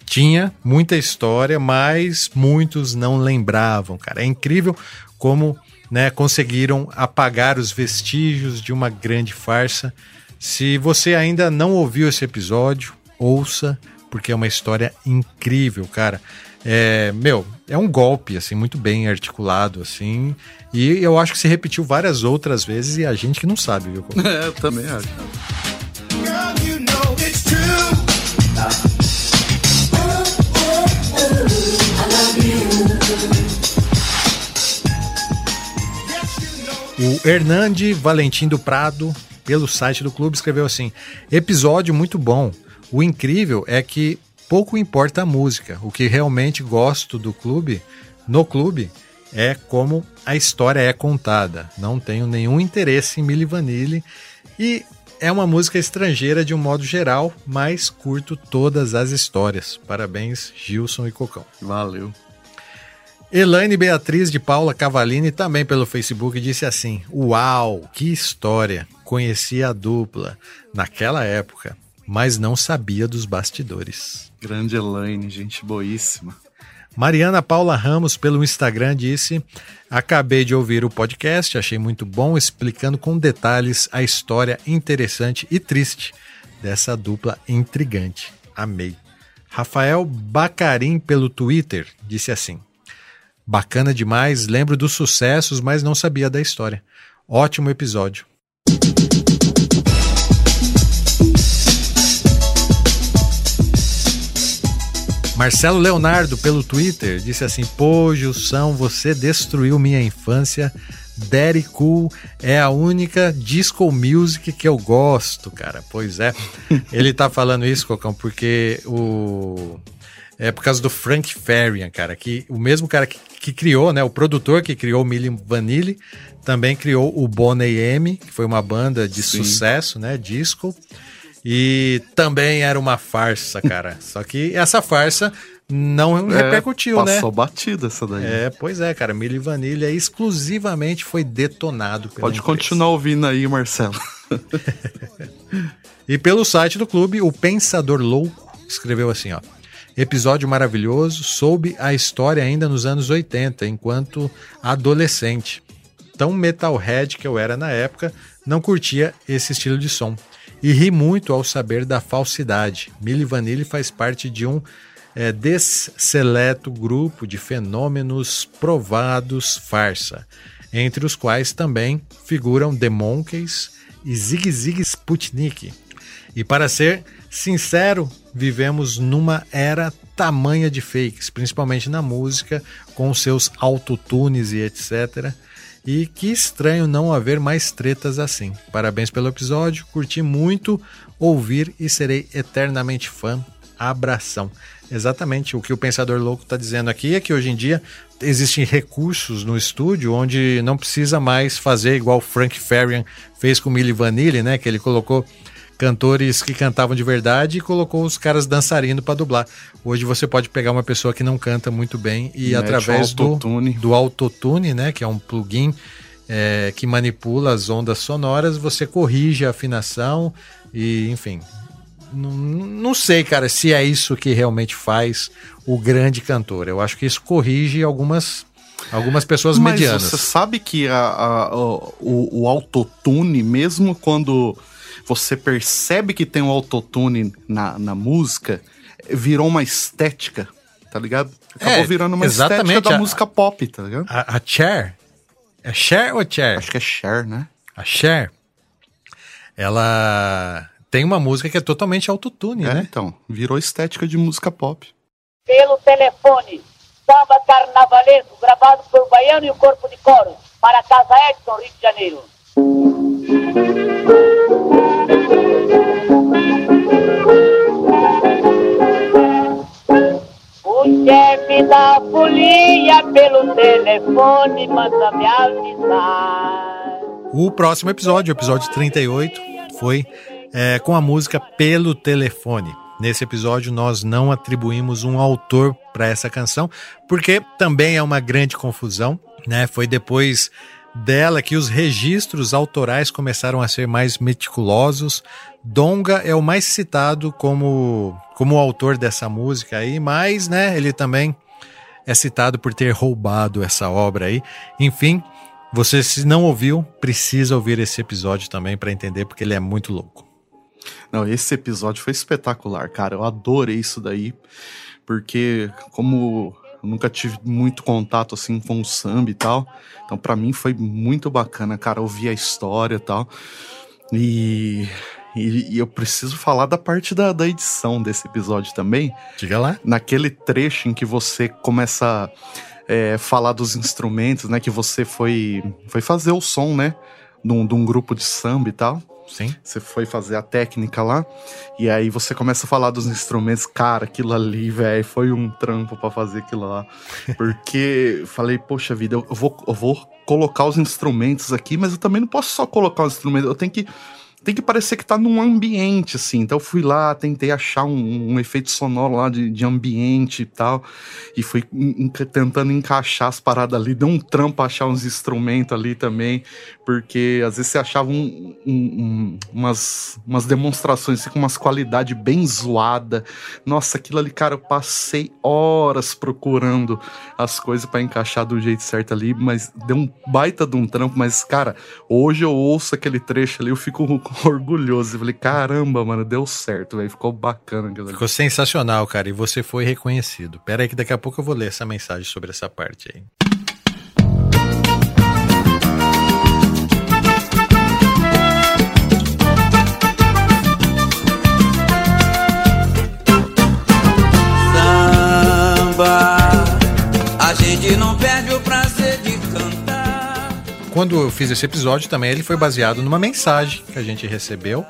tinha muita história, mas muitos não lembravam, cara. É incrível como né, conseguiram apagar os vestígios de uma grande farsa. Se você ainda não ouviu esse episódio, ouça, porque é uma história incrível, cara. É, meu, é um golpe, assim, muito bem articulado, assim. E eu acho que se repetiu várias outras vezes e a gente que não sabe, viu? É, eu também acho. Girl, you know it's true. O Hernande Valentim do Prado, pelo site do clube, escreveu assim: episódio muito bom. O incrível é que pouco importa a música. O que realmente gosto do clube, no clube, é como a história é contada. Não tenho nenhum interesse em Milli Vanilli e é uma música estrangeira de um modo geral, mas curto todas as histórias. Parabéns, Gilson e Cocão. Valeu. Elaine Beatriz de Paula Cavalini, também pelo Facebook, disse assim: Uau, que história! Conheci a dupla naquela época, mas não sabia dos bastidores. Grande Elaine, gente boíssima. Mariana Paula Ramos, pelo Instagram, disse: Acabei de ouvir o podcast, achei muito bom, explicando com detalhes a história interessante e triste dessa dupla intrigante. Amei. Rafael Bacarim, pelo Twitter, disse assim: Bacana demais, lembro dos sucessos, mas não sabia da história. Ótimo episódio. Marcelo Leonardo, pelo Twitter, disse assim: Pô, Gilson, você destruiu minha infância. Daddy Cool é a única disco music que eu gosto, cara. Pois é. Ele tá falando isso, Cocão, porque o. É por causa do Frank Farian, cara, que o mesmo cara que, que criou, né, o produtor que criou o Milli Vanilli, também criou o Boney M, que foi uma banda de Sim. sucesso, né, disco, e também era uma farsa, cara. Só que essa farsa não repercutiu, é, né? Passou batida essa daí. É, pois é, cara, Milli Vanilli é exclusivamente foi detonado pela Pode empresa. continuar ouvindo aí, Marcelo. E pelo site do clube, o Pensador Louco escreveu assim, ó. Episódio maravilhoso, soube a história ainda nos anos 80, enquanto adolescente. Tão metalhead que eu era na época, não curtia esse estilo de som. E ri muito ao saber da falsidade. Milli Vanilli faz parte de um é, desseleto grupo de fenômenos provados farsa, entre os quais também figuram The Monkeys e Zig Zig Sputnik. E para ser sincero, vivemos numa era tamanha de fakes, principalmente na música, com seus autotunes e etc. E que estranho não haver mais tretas assim. Parabéns pelo episódio, curti muito ouvir e serei eternamente fã. Abração. Exatamente o que o Pensador Louco está dizendo aqui é que hoje em dia existem recursos no estúdio onde não precisa mais fazer igual Frank Farian fez com Milli Vanilli, né? Que ele colocou cantores que cantavam de verdade e colocou os caras dançarinos para dublar. Hoje você pode pegar uma pessoa que não canta muito bem e Mete através do, autotune. do autotune, né, que é um plugin é, que manipula as ondas sonoras, você corrige a afinação e, enfim. Não, não sei, cara, se é isso que realmente faz o grande cantor. Eu acho que isso corrige algumas, algumas pessoas Mas medianas. você sabe que a- a- o, o, o autotune, mesmo quando você percebe que tem um autotune na, na música, virou uma estética, tá ligado? Acabou É, virando uma exatamente, estética da a- música pop, tá ligado? A, a Cher, é Cher ou Cher? Acho que é Cher, né? A Cher, ela tem uma música que é totalmente autotune, É, né? então, virou estética de música pop. pelo telefone. Samba carnavalesco gravado por Baiano e o Corpo de Coro para a Casa Edson, Rio de Janeiro. O chefe da folia pelo telefone manda me avisar. O próximo episódio, episódio 38, foi é, com a música Pelo Telefone. Nesse episódio, nós não atribuímos um autor para essa canção, porque também é uma grande confusão, né? Foi depois dela que os registros autorais começaram a ser mais meticulosos. Donga é o mais citado como, como autor dessa música aí, mas né, ele também é citado por ter roubado essa obra aí. Enfim, você se não ouviu, precisa ouvir esse episódio também para entender, porque ele é muito louco. Não, esse episódio foi espetacular, cara. Eu adorei isso daí, porque como eu nunca tive muito contato assim com o samba e tal, então para mim foi muito bacana, cara, ouvir a história e tal. E, e, e eu preciso falar da parte da, da edição desse episódio também. Diga lá. Naquele trecho em que você começa a é, falar dos instrumentos, né? Que você foi, foi fazer o som, né? De um, de um grupo de samba e tal. Sim. Você foi fazer a técnica lá, e aí você começa a falar dos instrumentos. Cara, aquilo ali, velho, foi um trampo pra fazer aquilo lá. Porque falei, poxa vida, eu vou, eu vou colocar os instrumentos aqui, mas eu também não posso só colocar os instrumentos, eu tenho que. Tem que parecer que tá num ambiente, assim. Então eu fui lá, tentei achar um, um efeito sonoro lá de, de ambiente e tal. E fui en- tentando encaixar as paradas ali. Deu um trampo achar uns instrumentos ali também porque às vezes você achava um- um- um- umas, umas demonstrações assim, com umas qualidades bem zoada. Nossa, aquilo ali, cara, eu passei horas procurando as coisas pra encaixar do jeito certo ali, mas deu um baita de um trampo. Mas, cara, hoje eu ouço aquele trecho ali, eu fico orgulhoso. Eu falei, caramba, mano, deu certo, velho, ficou bacana. Ficou sensacional, cara, e você foi reconhecido. Pera aí que daqui a pouco eu vou ler essa mensagem sobre essa parte aí. Quando eu fiz esse episódio também, ele foi baseado numa mensagem que a gente recebeu.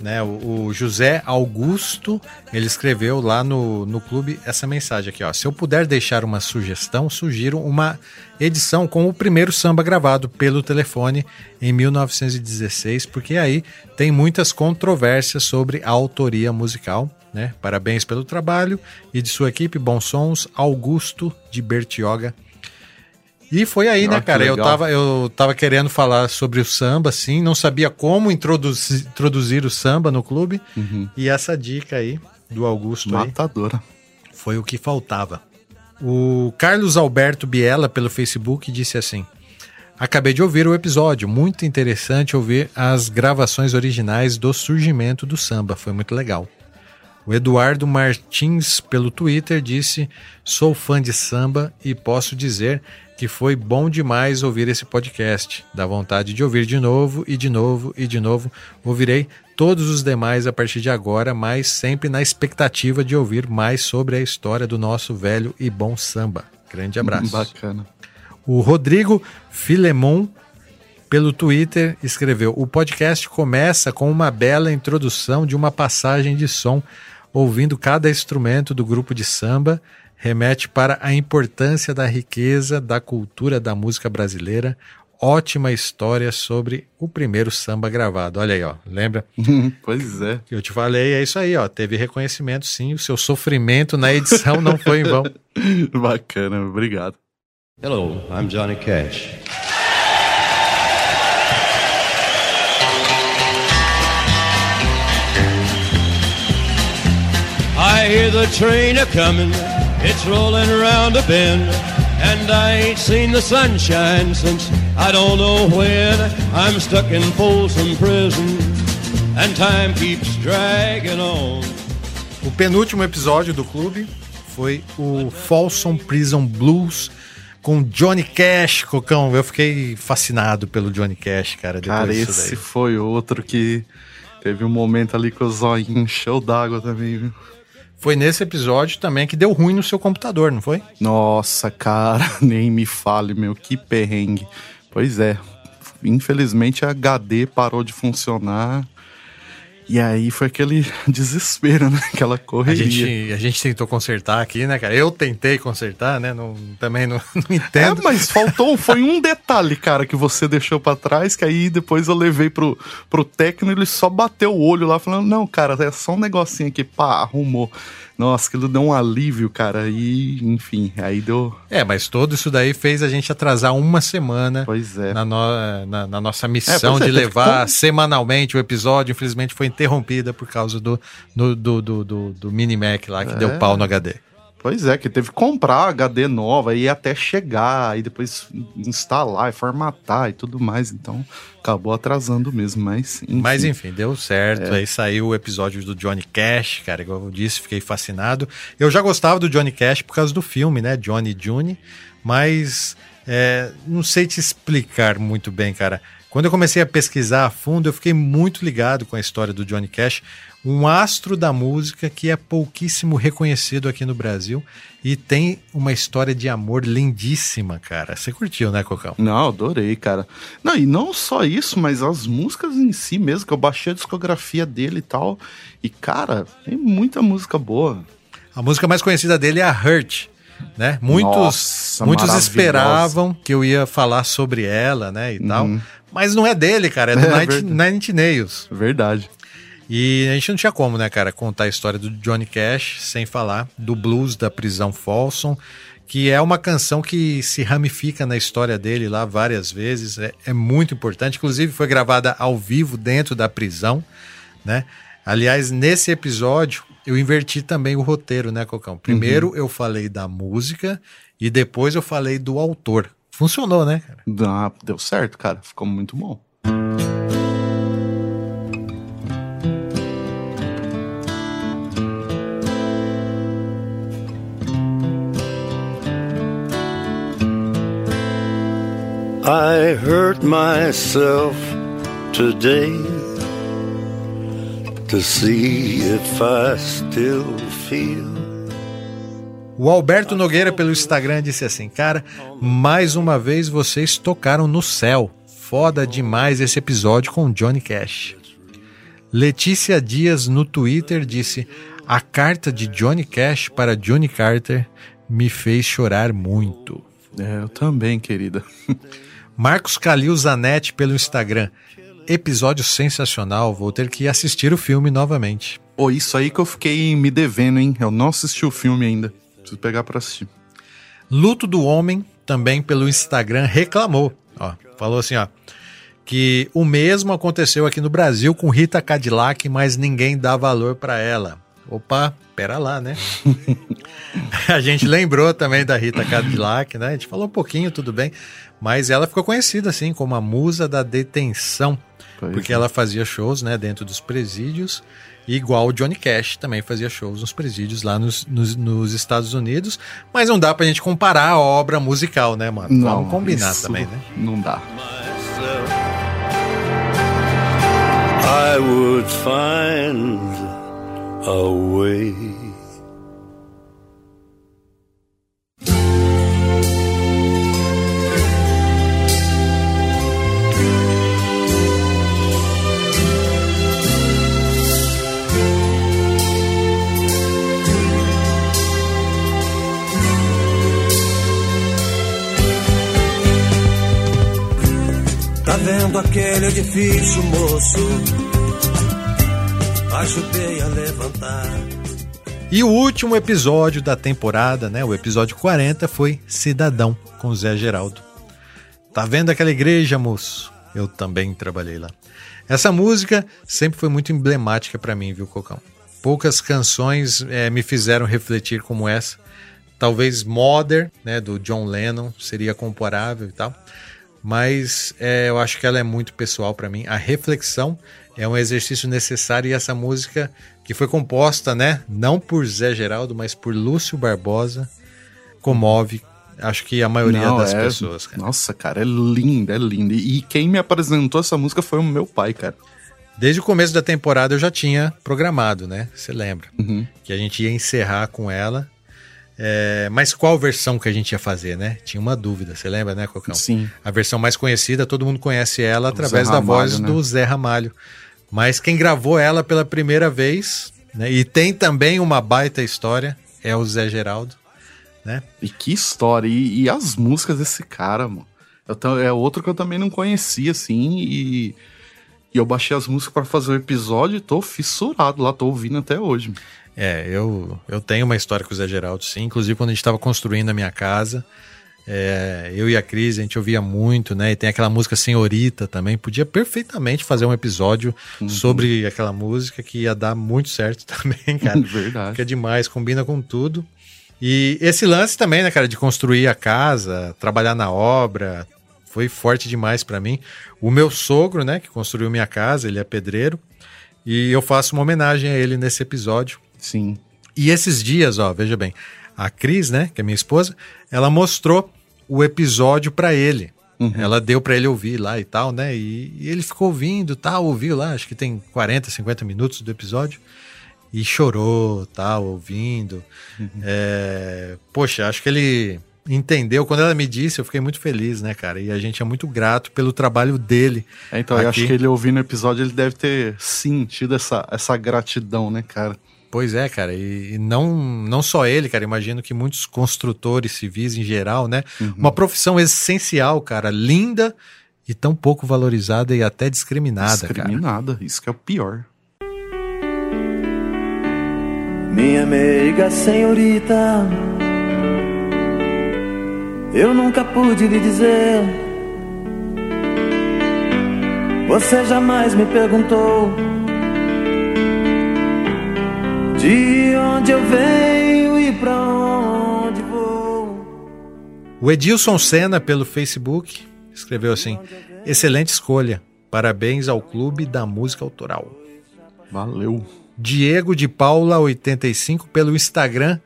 Né, o, o José Augusto, ele escreveu lá no, no clube essa mensagem aqui, ó. Se eu puder deixar uma sugestão, sugiro uma edição com o primeiro samba gravado pelo telefone em 1916, porque aí tem muitas controvérsias sobre a autoria musical. Né? Parabéns pelo trabalho e de sua equipe, bons sons, Augusto de Bertioga. E foi aí, Ah, né, cara? Eu tava, eu tava querendo falar sobre o samba, assim, não sabia como introduzir, introduzir o samba no clube. E essa dica aí do Augusto aí Matadora. foi o que faltava. O Carlos Alberto Biela, pelo Facebook, disse assim: Acabei de ouvir o episódio, muito interessante ouvir as gravações originais do surgimento do samba, foi muito legal. O Eduardo Martins, pelo Twitter, disse: Sou fã de samba e posso dizer que foi bom demais ouvir esse podcast. Dá vontade de ouvir de novo e de novo e de novo. Ouvirei todos os demais a partir de agora, mas sempre na expectativa de ouvir mais sobre a história do nosso velho e bom samba. Grande abraço. Bacana. O Rodrigo Filemon, pelo Twitter, escreveu: O podcast começa com uma bela introdução de uma passagem de som, ouvindo cada instrumento do grupo de samba, remete para a importância da riqueza da cultura da música brasileira. Ótima história sobre o primeiro samba gravado. Olha aí, ó. Lembra pois é. que eu te falei? É isso aí, ó. Teve reconhecimento, sim. O seu sofrimento na edição não foi em vão. Bacana, obrigado. Hello, I'm Johnny Cash. I hear the train a comin', it's rolling around a bend, and I ain't seen the sunshine since I don't know when. I'm stuck in Folsom Prison, and time keeps dragging on. O penúltimo episódio do clube foi o Folsom Prison Blues com Johnny Cash, Cocão. Eu fiquei fascinado pelo Johnny Cash, cara. Depois Cara, disso esse daí. foi outro que teve um momento ali que o zóio encheu d'água também, viu? Foi nesse episódio também que deu ruim no seu computador, não foi? Nossa, cara, nem me fale, meu, que perrengue. Pois é, infelizmente a HD parou de funcionar. E aí foi aquele desespero, né? Aquela A correria. gente, a gente tentou consertar aqui, né, cara? Eu tentei consertar, né? Não, também não, não É, entendo. mas faltou, foi um detalhe, cara, que você deixou pra trás, que aí depois eu levei pro, pro técnico, ele só bateu o olho lá, falando, não, cara, é só um negocinho aqui, pá, arrumou. Nossa, aquilo deu um alívio, cara. E, enfim, aí deu. É, mas todo isso daí fez a gente atrasar uma semana Pois é. na, no- na- na nossa É, missão é, de teve levar como- semanalmente o episódio. Infelizmente foi interrompida por causa do, do, do, do, do, do Mini Mac lá que É. deu pau no HD. Pois é, que teve que comprar HD nova e até chegar, e depois instalar e formatar e tudo mais. Então, acabou atrasando mesmo, mas. Enfim. Mas enfim, deu certo. É. Aí saiu o episódio do Johnny Cash, cara, igual eu disse, fiquei fascinado. Eu já gostava do Johnny Cash por causa do filme, né? Johnny June, mas é, não sei te explicar muito bem, cara. Quando eu comecei a pesquisar a fundo, eu fiquei muito ligado com a história do Johnny Cash, um astro da música que é pouquíssimo reconhecido aqui no Brasil e tem uma história de amor lindíssima, cara. Você curtiu, né, Cocão? Não, adorei, cara. Não, e não só isso, mas as músicas em si mesmo, que eu baixei a discografia dele e tal. E, cara, tem muita música boa. A música mais conhecida dele é a Hurt, né? Muitos, Nossa, muitos esperavam que eu ia falar sobre ela, né, e tal. Uhum. Mas não é dele, cara, é do É Night, Inch Nails. Verdade. E a gente não tinha como, né, cara, contar a história do Johnny Cash sem falar do blues da prisão Folsom, que é uma canção que se ramifica na história dele lá várias vezes, é, é muito importante. Inclusive foi gravada ao vivo dentro da prisão, né? Aliás, nesse episódio eu inverti também o roteiro, né, Cocão? Primeiro eu falei da música e depois eu falei do autor. Funcionou, né, cara? Ah, deu certo, cara. Ficou muito bom. I hurt myself today to see if I still feel. O Alberto Nogueira pelo Instagram disse assim: Cara, mais uma vez vocês tocaram no céu. Foda demais esse episódio com Johnny Cash. Letícia Dias no Twitter disse: A carta de Johnny Cash para Johnny Carter me fez chorar muito. É, eu também, querida. Marcos Calil Zanetti pelo Instagram. Episódio sensacional, vou ter que assistir o filme novamente. Ô, isso aí que eu fiquei me devendo, hein? Eu não assisti o filme ainda. Preciso pegar pra assistir. Luto do Homem, também pelo Instagram, reclamou. Ó, falou assim, ó. Que o mesmo aconteceu aqui no Brasil com Rita Cadillac, mas ninguém dá valor pra ela. Opa, pera lá, né? a gente lembrou também da Rita Cadillac, né? A gente falou um pouquinho, tudo bem. Mas ela ficou conhecida, assim, como a musa da detenção. Pois porque é. ela fazia shows, né, dentro dos presídios. Igual o Johnny Cash também fazia shows nos presídios lá nos, nos, nos Estados Unidos. Mas não dá pra gente comparar a obra musical, né, mano? Não, Vamos combinar isso também, né? Não dá. I would find a way. Tá vendo aquele edifício, moço? Ajudei a levantar. E o último episódio da temporada, né, o episódio 40, foi Cidadão, com Zé Geraldo. Tá vendo aquela igreja, moço? Eu também trabalhei lá. Essa música sempre foi muito emblemática pra mim, viu, Cocão? Poucas canções eh, me fizeram refletir como essa. Talvez Mother, né, do John Lennon, seria comparável e tal. Mas eh, eu acho que ela é muito pessoal pra mim. A reflexão é um exercício necessário e essa música que foi composta, né, não por Zé Geraldo, mas por Lúcio Barbosa, comove, acho que a maioria Não, das é- pessoas. Cara. Nossa, cara, é linda, é linda. E quem me apresentou essa música foi o meu pai, cara. Desde o começo da temporada eu já tinha programado, né? Você lembra? Uhum. Que a gente ia encerrar com ela. É, mas qual versão que a gente ia fazer, né? Tinha uma dúvida, você lembra, né, Cocão? Sim. A versão mais conhecida, todo mundo conhece ela através Zé da Ramalho, voz né? do Zé Ramalho. Mas quem gravou ela pela primeira vez, né? E tem também uma baita história, é o Zé Geraldo, né? E que história. E, e as músicas desse cara, mano. Eu é outro que eu também não conhecia, assim. E, E eu baixei as músicas pra fazer o episódio e tô fissurado lá, tô ouvindo até hoje. É, eu, eu tenho uma história com o Zé Geraldo, sim. Inclusive, quando a gente estava construindo a minha casa, é, eu e a Cris, a gente ouvia muito, né? E tem aquela música Senhorita também. Podia perfeitamente fazer um episódio sobre aquela música que ia dar muito certo também, cara. Verdade. Que é demais, combina com tudo. E esse lance também, né, cara, de construir a casa, trabalhar na obra, foi forte demais pra mim. O meu sogro, né, que construiu minha casa, ele é pedreiro, e eu faço uma homenagem a ele nesse episódio. Sim. E esses dias, ó, veja bem, a Cris, né, que é minha esposa, ela mostrou o episódio pra ele. Ela deu pra ele ouvir lá e tal, né? E, e ele ficou ouvindo, tal, ouviu lá, acho que tem 40, 50 minutos do episódio. E chorou, tal, ouvindo. É, poxa, acho que ele entendeu. Quando ela me disse, eu fiquei muito feliz, né, cara? E a gente é muito grato pelo trabalho dele. É, então, eu aqui. acho que ele ouvindo o episódio, ele deve ter sentido essa, essa gratidão, né, cara? Pois é, cara, e, não, não só ele, cara, imagino que muitos construtores civis em geral, né? Uma profissão essencial, cara, linda e tão pouco valorizada e até discriminada, cara. Discriminada, isso que é o pior. Minha meiga senhorita, eu nunca pude lhe dizer. Você jamais me perguntou de onde eu venho e pra onde vou. O Edilson Senna, pelo Facebook, escreveu assim: excelente escolha. Parabéns ao Clube da Música Autoral. Valeu. Diego de Paula 85 pelo Instagram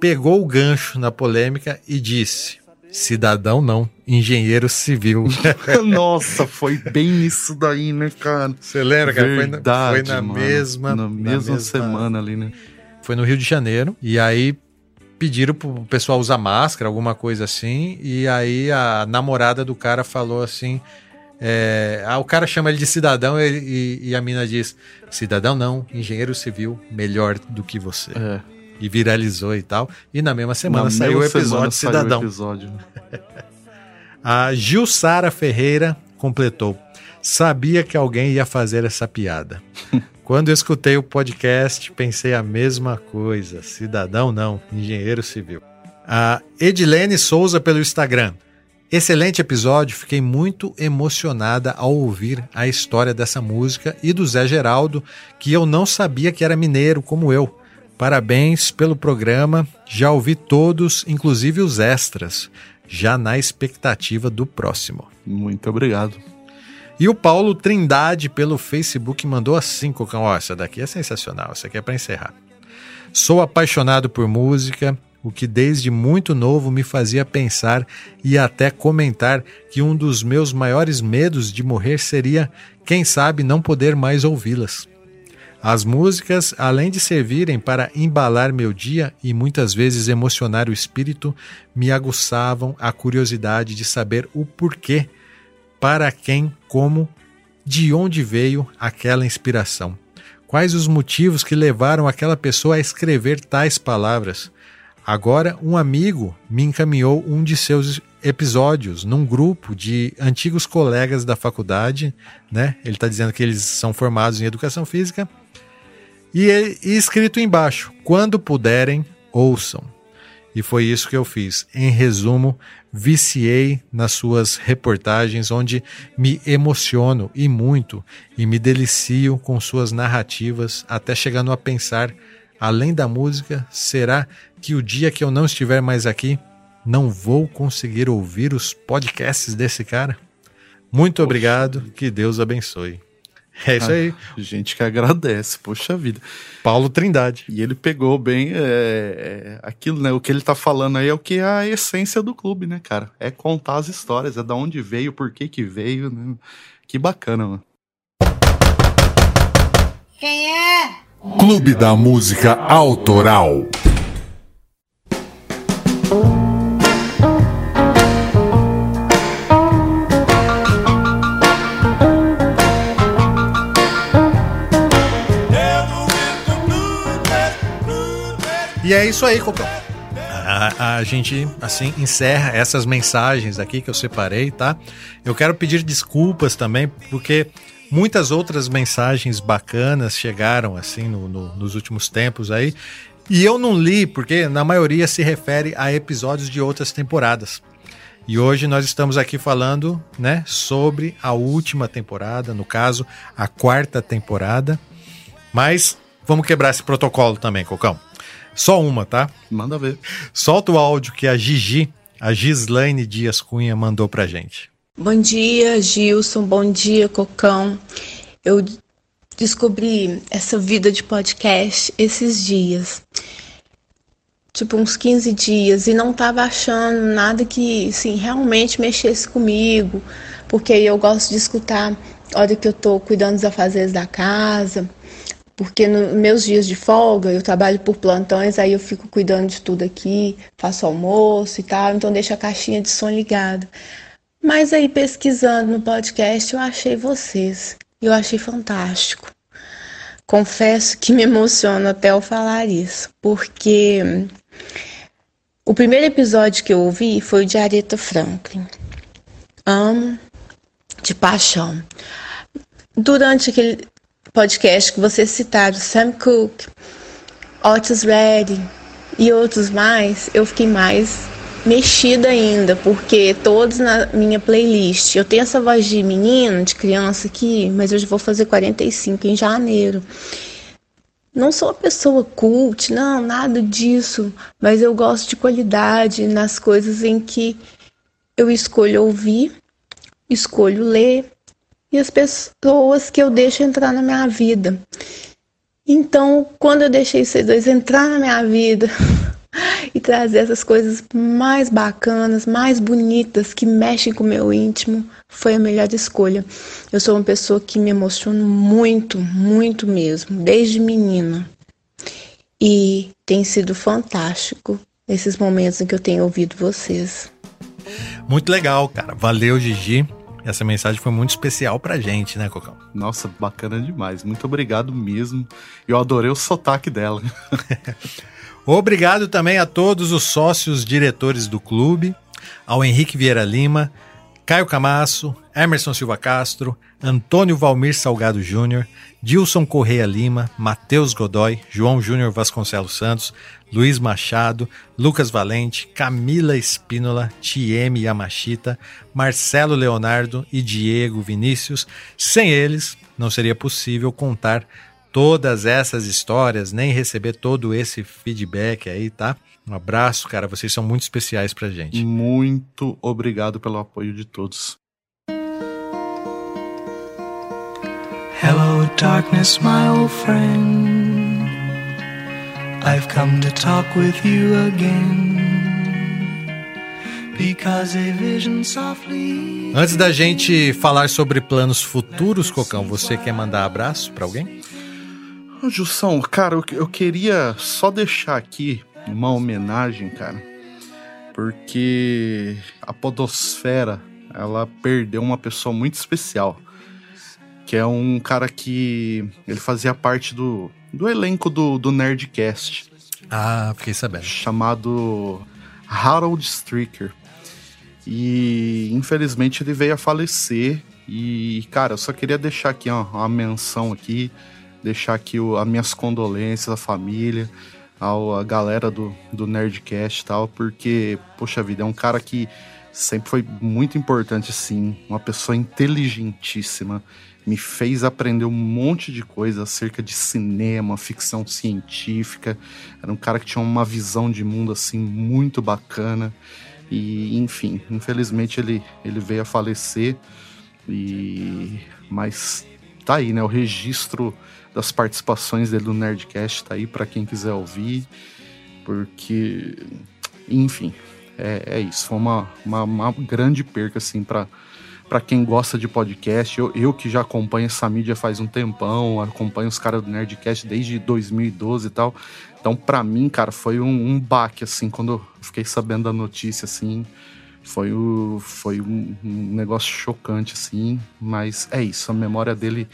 pegou o gancho na polêmica e disse: cidadão não, engenheiro civil. Nossa, foi bem isso daí, né, cara? Você lembra, cara? Foi na- Verdade, foi na mano. mesma- Na na mesma mesma- semana ali, né? Foi no Rio de Janeiro e aí pediram pro pessoal usar máscara, alguma coisa assim, e aí a namorada do cara falou assim. é, ah, o cara chama ele de cidadão e, e- e a mina diz: Cidadão não, engenheiro civil, melhor do que você. É. E viralizou e tal. E na mesma semana Na saiu o episódio semana saiu o Cidadão. episódio. A Gilsara Ferreira completou. Sabia que alguém ia fazer essa piada. Quando eu escutei o podcast, pensei a mesma coisa. Cidadão não, engenheiro civil. A Edilene Souza pelo Instagram. Excelente episódio, fiquei muito emocionada ao ouvir a história dessa música e do Zé Geraldo, que eu não sabia que era mineiro como eu. Parabéns pelo programa, já ouvi todos, inclusive os extras, já na expectativa do próximo. Muito obrigado. E o Paulo Trindade pelo Facebook mandou assim, Cocão, ó, essa daqui é sensacional, essa aqui é para encerrar. Sou apaixonado por música, o que desde muito novo me fazia pensar e até comentar que um dos meus maiores medos de morrer seria, quem sabe, não poder mais ouvi-las. As músicas, além de servirem para embalar meu dia e muitas vezes emocionar o espírito, me aguçavam a curiosidade de saber o porquê, para quem, como, de onde veio aquela inspiração. Quais os motivos que levaram aquela pessoa a escrever tais palavras? Agora, um amigo me encaminhou um de seus episódios num grupo de antigos colegas da faculdade, né? Ele está dizendo que eles são formados em educação física. E, e escrito embaixo: quando puderem, ouçam. E foi isso que eu fiz. Em resumo, viciei nas suas reportagens, onde me emociono e muito, e me delicio com suas narrativas, até chegando a pensar, além da música, será que o dia que eu não estiver mais aqui, não vou conseguir ouvir os podcasts desse cara? Muito obrigado, que Deus abençoe. É isso aí. Ah, gente que agradece, poxa vida. Paulo Trindade. E ele pegou bem é, é, aquilo, né? O que ele tá falando aí é o que é a essência do clube, né, cara? É contar as histórias, é da onde veio, por que que veio, né? Que bacana, mano. Quem é? Clube da Música Autoral. E é isso aí, Cocão. A, a gente, assim, encerra essas mensagens aqui que eu separei, tá? Eu quero pedir desculpas também, porque Muitas outras mensagens bacanas chegaram assim no- no- nos últimos tempos aí. E eu não li, porque na maioria se refere a episódios de outras temporadas. E hoje nós estamos aqui falando, né, sobre a última temporada, no caso, a quarta temporada. Mas vamos quebrar esse protocolo também, Cocão. Só uma, tá? Manda ver. Solta o áudio que a Gigi, a Gislaine Dias Cunha, mandou pra gente. Bom dia, Gilson. Bom dia, Cocão. Eu descobri essa vida de podcast esses dias. Tipo, uns 15 dias. E não tava achando nada que, assim, realmente mexesse comigo. Porque eu gosto de escutar a hora que eu tô cuidando dos afazeres da casa. Porque nos meus dias de folga, eu trabalho por plantões, aí eu fico cuidando de tudo aqui, faço almoço e tal, então deixo a caixinha de som ligada. Mas aí pesquisando no podcast, eu achei vocês. Eu achei fantástico. Confesso que me emociono até eu falar isso, porque o primeiro episódio que eu ouvi foi o de Aretha Franklin. Amo de paixão. Durante aquele podcast que vocês citaram, Sam Cooke, Otis Redding e outros mais, eu fiquei mais mexida ainda, porque todos na minha playlist. Eu tenho essa voz de menino, de criança aqui, mas eu já vou fazer 45 em janeiro. Não sou uma pessoa cult, não, nada disso, mas eu gosto de qualidade nas coisas em que eu escolho ouvir, escolho ler e as pessoas que eu deixo entrar na minha vida. Então, quando eu deixei vocês dois entrar na minha vida e trazer essas coisas mais bacanas, mais bonitas, que mexem com o meu íntimo, foi a melhor escolha. Eu sou uma pessoa que me emociono muito, muito mesmo, desde menina. E tem sido fantástico esses momentos em que eu tenho ouvido vocês. Muito legal, cara. Valeu, Gigi. Essa mensagem foi muito especial pra gente, né, Cocão? Nossa, bacana demais. Muito obrigado mesmo. Eu adorei o sotaque dela. Obrigado também a todos os sócios diretores do clube, ao Henrique Vieira Lima, Caio Camasso, Emerson Silva Castro, Antônio Valmir Salgado Júnior, Dilson Correia Lima, Matheus Godoy, João Júnior Vasconcelos Santos, Luiz Machado, Lucas Valente, Camila Espínola, Tieme Yamashita, Marcelo Leonardo e Diego Vinícius. Sem eles, não seria possível contar todas essas histórias, nem receber todo esse feedback aí, tá? Um abraço, cara. Vocês são muito especiais pra gente. Muito obrigado pelo apoio de todos. Hello, darkness, my old friend. I've come to talk with you again. Because a vision softly. Antes da gente falar sobre planos futuros, Cocão, você quer mandar abraço pra alguém? Ô, Jussão, cara, eu, eu queria só deixar aqui uma homenagem, cara, porque a Podosfera ela perdeu uma pessoa muito especial, que é um cara que ele fazia parte do, do elenco do, do Nerdcast. Ah, fiquei sabendo. Chamado Harold Stricker. E infelizmente ele veio a falecer. E, cara, eu só queria deixar aqui ó, uma menção aqui, deixar aqui o, as minhas condolências à família, ao, a galera do, do Nerdcast e tal, porque, poxa vida, é um cara que sempre foi muito importante, assim, uma pessoa inteligentíssima, me fez aprender um monte de coisa acerca de cinema, ficção científica. Era um cara que tinha uma visão de mundo assim muito bacana. E, enfim, infelizmente ele, ele veio a falecer. E mas tá aí, né, o registro das participações dele no Nerdcast tá aí para quem quiser ouvir, porque enfim, é, é isso, foi uma, uma, uma grande perca assim para para quem gosta de podcast, eu, eu que já acompanho essa mídia faz um tempão, acompanho os caras do Nerdcast desde 2012 e tal. Então, para mim, cara, foi um, um baque, assim, quando eu fiquei sabendo da notícia, assim. Foi, o, foi um, um negócio chocante, assim. Mas é isso, a memória dele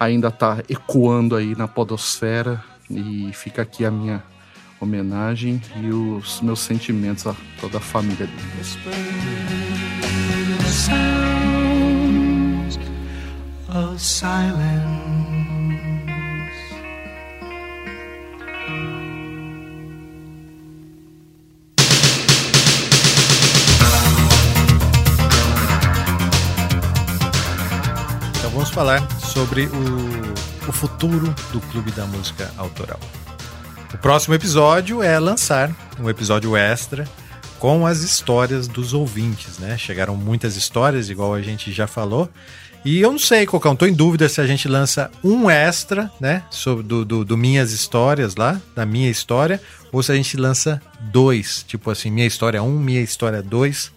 ainda tá ecoando aí na podosfera. E fica aqui a minha homenagem e os meus sentimentos a toda a família dele. Então vamos falar sobre o, o futuro do Clube da Música Autoral. O próximo episódio é lançar um episódio extra com as histórias dos ouvintes, né? Chegaram muitas histórias, igual a gente já falou. E eu não sei, Cocão, tô em dúvida se a gente lança um extra, né? Sobre do, do, do Minhas Histórias lá, da minha história, ou se a gente lança dois. Tipo assim, minha história um, minha história dois.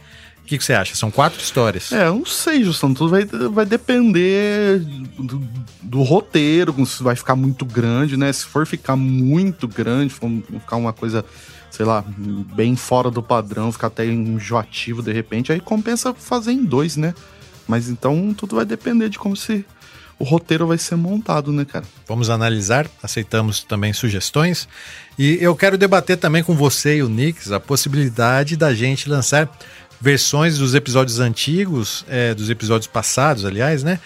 O que, que você acha? São quatro histórias. É, eu não sei, Justão. Tudo vai, vai depender do, do roteiro, se vai ficar muito grande, né? Se for ficar muito grande, for ficar uma coisa, sei lá, bem fora do padrão, ficar até enjoativo de repente, aí compensa fazer em dois, né? Mas então tudo vai depender de como se o roteiro vai ser montado, né, cara? Vamos analisar, aceitamos também sugestões. E eu quero debater também com você e o Nix a possibilidade da gente lançar versões dos episódios antigos, é, dos episódios passados, aliás, né?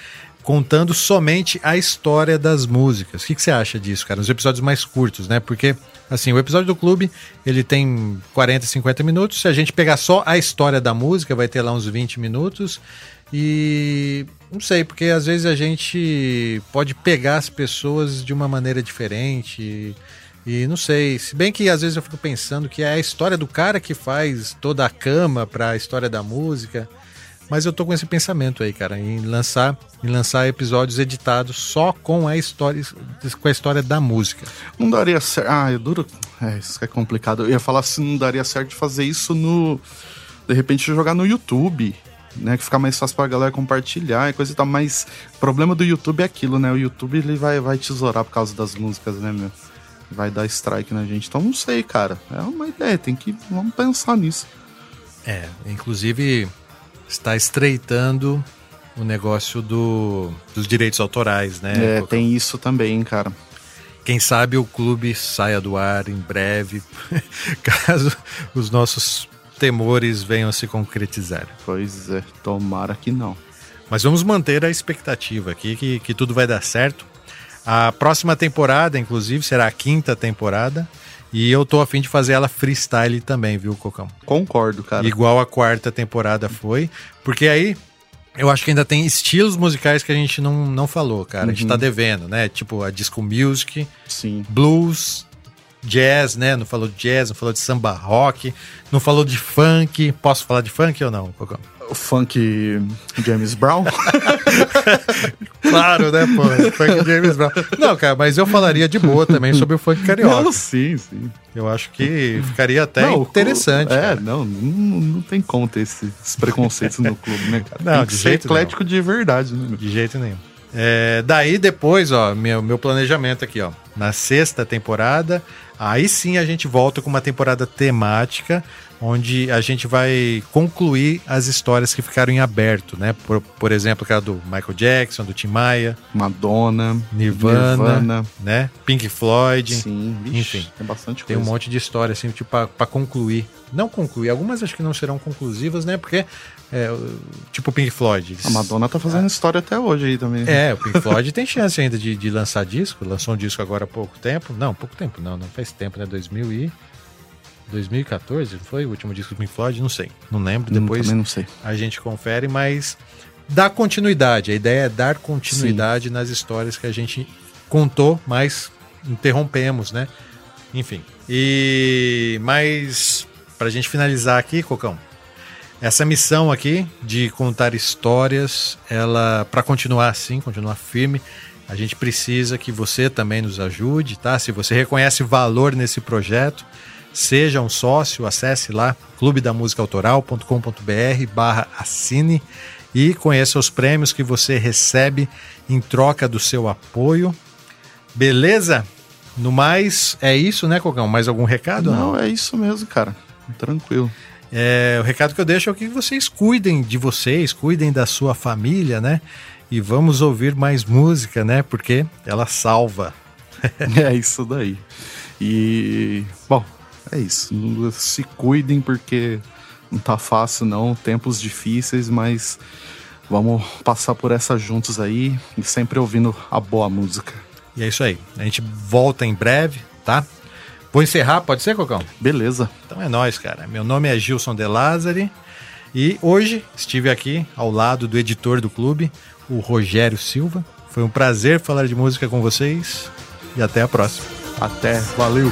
Contando somente a história das músicas. O que, que você acha disso, cara? Os episódios mais curtos, né? Porque, assim, o episódio do clube, ele tem 40, 50 minutos. Se a gente pegar só a história da música, vai ter lá uns 20 minutos. E não sei, porque às vezes a gente pode pegar as pessoas de uma maneira diferente. E não sei, se bem que às vezes eu fico pensando que é a história do cara que faz toda a cama para a história da música. Mas eu tô com esse pensamento aí, cara, em lançar, em lançar episódios editados só com a história, com a história da música. Não daria certo. Ah, é duro. É, isso é complicado. Eu ia falar assim, não daria certo fazer isso no. De repente jogar no YouTube. Né, que fica mais fácil pra galera compartilhar e coisa e tal, mas o problema do YouTube é aquilo, né? O YouTube ele vai, vai tesourar por causa das músicas, né, meu? Vai dar strike na gente. Então não sei, cara. É uma ideia, tem que. Vamos pensar nisso. É, inclusive está estreitando o negócio do, dos direitos autorais, né? É, tem isso também, cara. Quem sabe o clube saia do ar em breve, caso os nossos temores venham a se concretizar. Pois é, tomara que não. Mas vamos manter a expectativa aqui que, que tudo vai dar certo. A próxima temporada, inclusive, será a quinta temporada. E eu tô afim de fazer ela freestyle também, viu, Cocão? Concordo, cara. Igual a quarta temporada foi. Porque aí eu acho que ainda tem estilos musicais que a gente não, não falou, cara. A gente Uhum. tá devendo, né? Tipo a disco music, Sim. blues, jazz, né? Não falou de jazz, não falou de samba rock, não falou de funk. Posso falar de funk ou não, Cocão? Funk James Brown? Claro, né, pô? Funk James Brown. Não, cara, mas eu falaria de boa também sobre o funk carioca. Não, sim, sim. Eu acho que ficaria até Não, interessante. É, não, não, não tem ter esses, preconceitos no clube, né, cara? Não, tem de que ser jeito eclético de verdade, né? De jeito nenhum. É, daí depois, ó, meu, meu planejamento aqui, ó. Na sexta temporada, aí sim a gente volta com uma temporada temática, onde a gente vai concluir as histórias que ficaram em aberto, né? Por, por exemplo, aquela do Michael Jackson, do Tim Maia, Madonna, Nirvana, Nirvana. né? Pink Floyd. Sim, vixe, Enfim, tem bastante Tem um coisa. monte de história, assim, tipo, pra concluir. Não concluir, algumas acho que não serão conclusivas, né? Porque, é, o- tipo, Pink Floyd. eles- A Madonna tá fazendo história até hoje aí também. É, o Pink Floyd tem chance ainda de, de lançar disco. Lançou um disco agora há pouco tempo. Não, pouco tempo não, não faz tempo, né? 2000 e... 2014 foi o último disco do Pink Floyd? Não sei, não lembro. Hum, Depois também não sei. a gente confere, mas dá continuidade. A ideia é dar continuidade nas histórias que a gente contou, mas interrompemos, né? Enfim. E mas pra gente finalizar aqui, Cocão, essa missão aqui de contar histórias, ela para continuar assim, continuar firme, a gente precisa que você também nos ajude, tá? Se você reconhece valor nesse projeto, seja um sócio, acesse lá clubedamusicaautoral.com.br barra assine e conheça os prêmios que você recebe em troca do seu apoio. Beleza? No mais, é isso, né, Cocão? Mais algum recado? ou Não, é isso mesmo, cara. Tranquilo. É, o recado que eu deixo é que vocês cuidem de vocês, cuidem da sua família, né? E vamos ouvir mais música, né? Porque ela salva. é isso daí. E, bom, é isso. Se cuidem porque não tá fácil não, tempos difíceis, mas Vamos passar por essa juntos aí e sempre ouvindo a boa música. E é isso aí. A gente volta em breve, tá? Vou encerrar, pode ser, Cocão? Beleza. Então é nóis, cara. Meu nome é Gilson De Lázari e hoje estive aqui ao lado do editor do clube, o Rogério Silva. Foi um prazer falar de música com vocês e até a próxima. Até, valeu!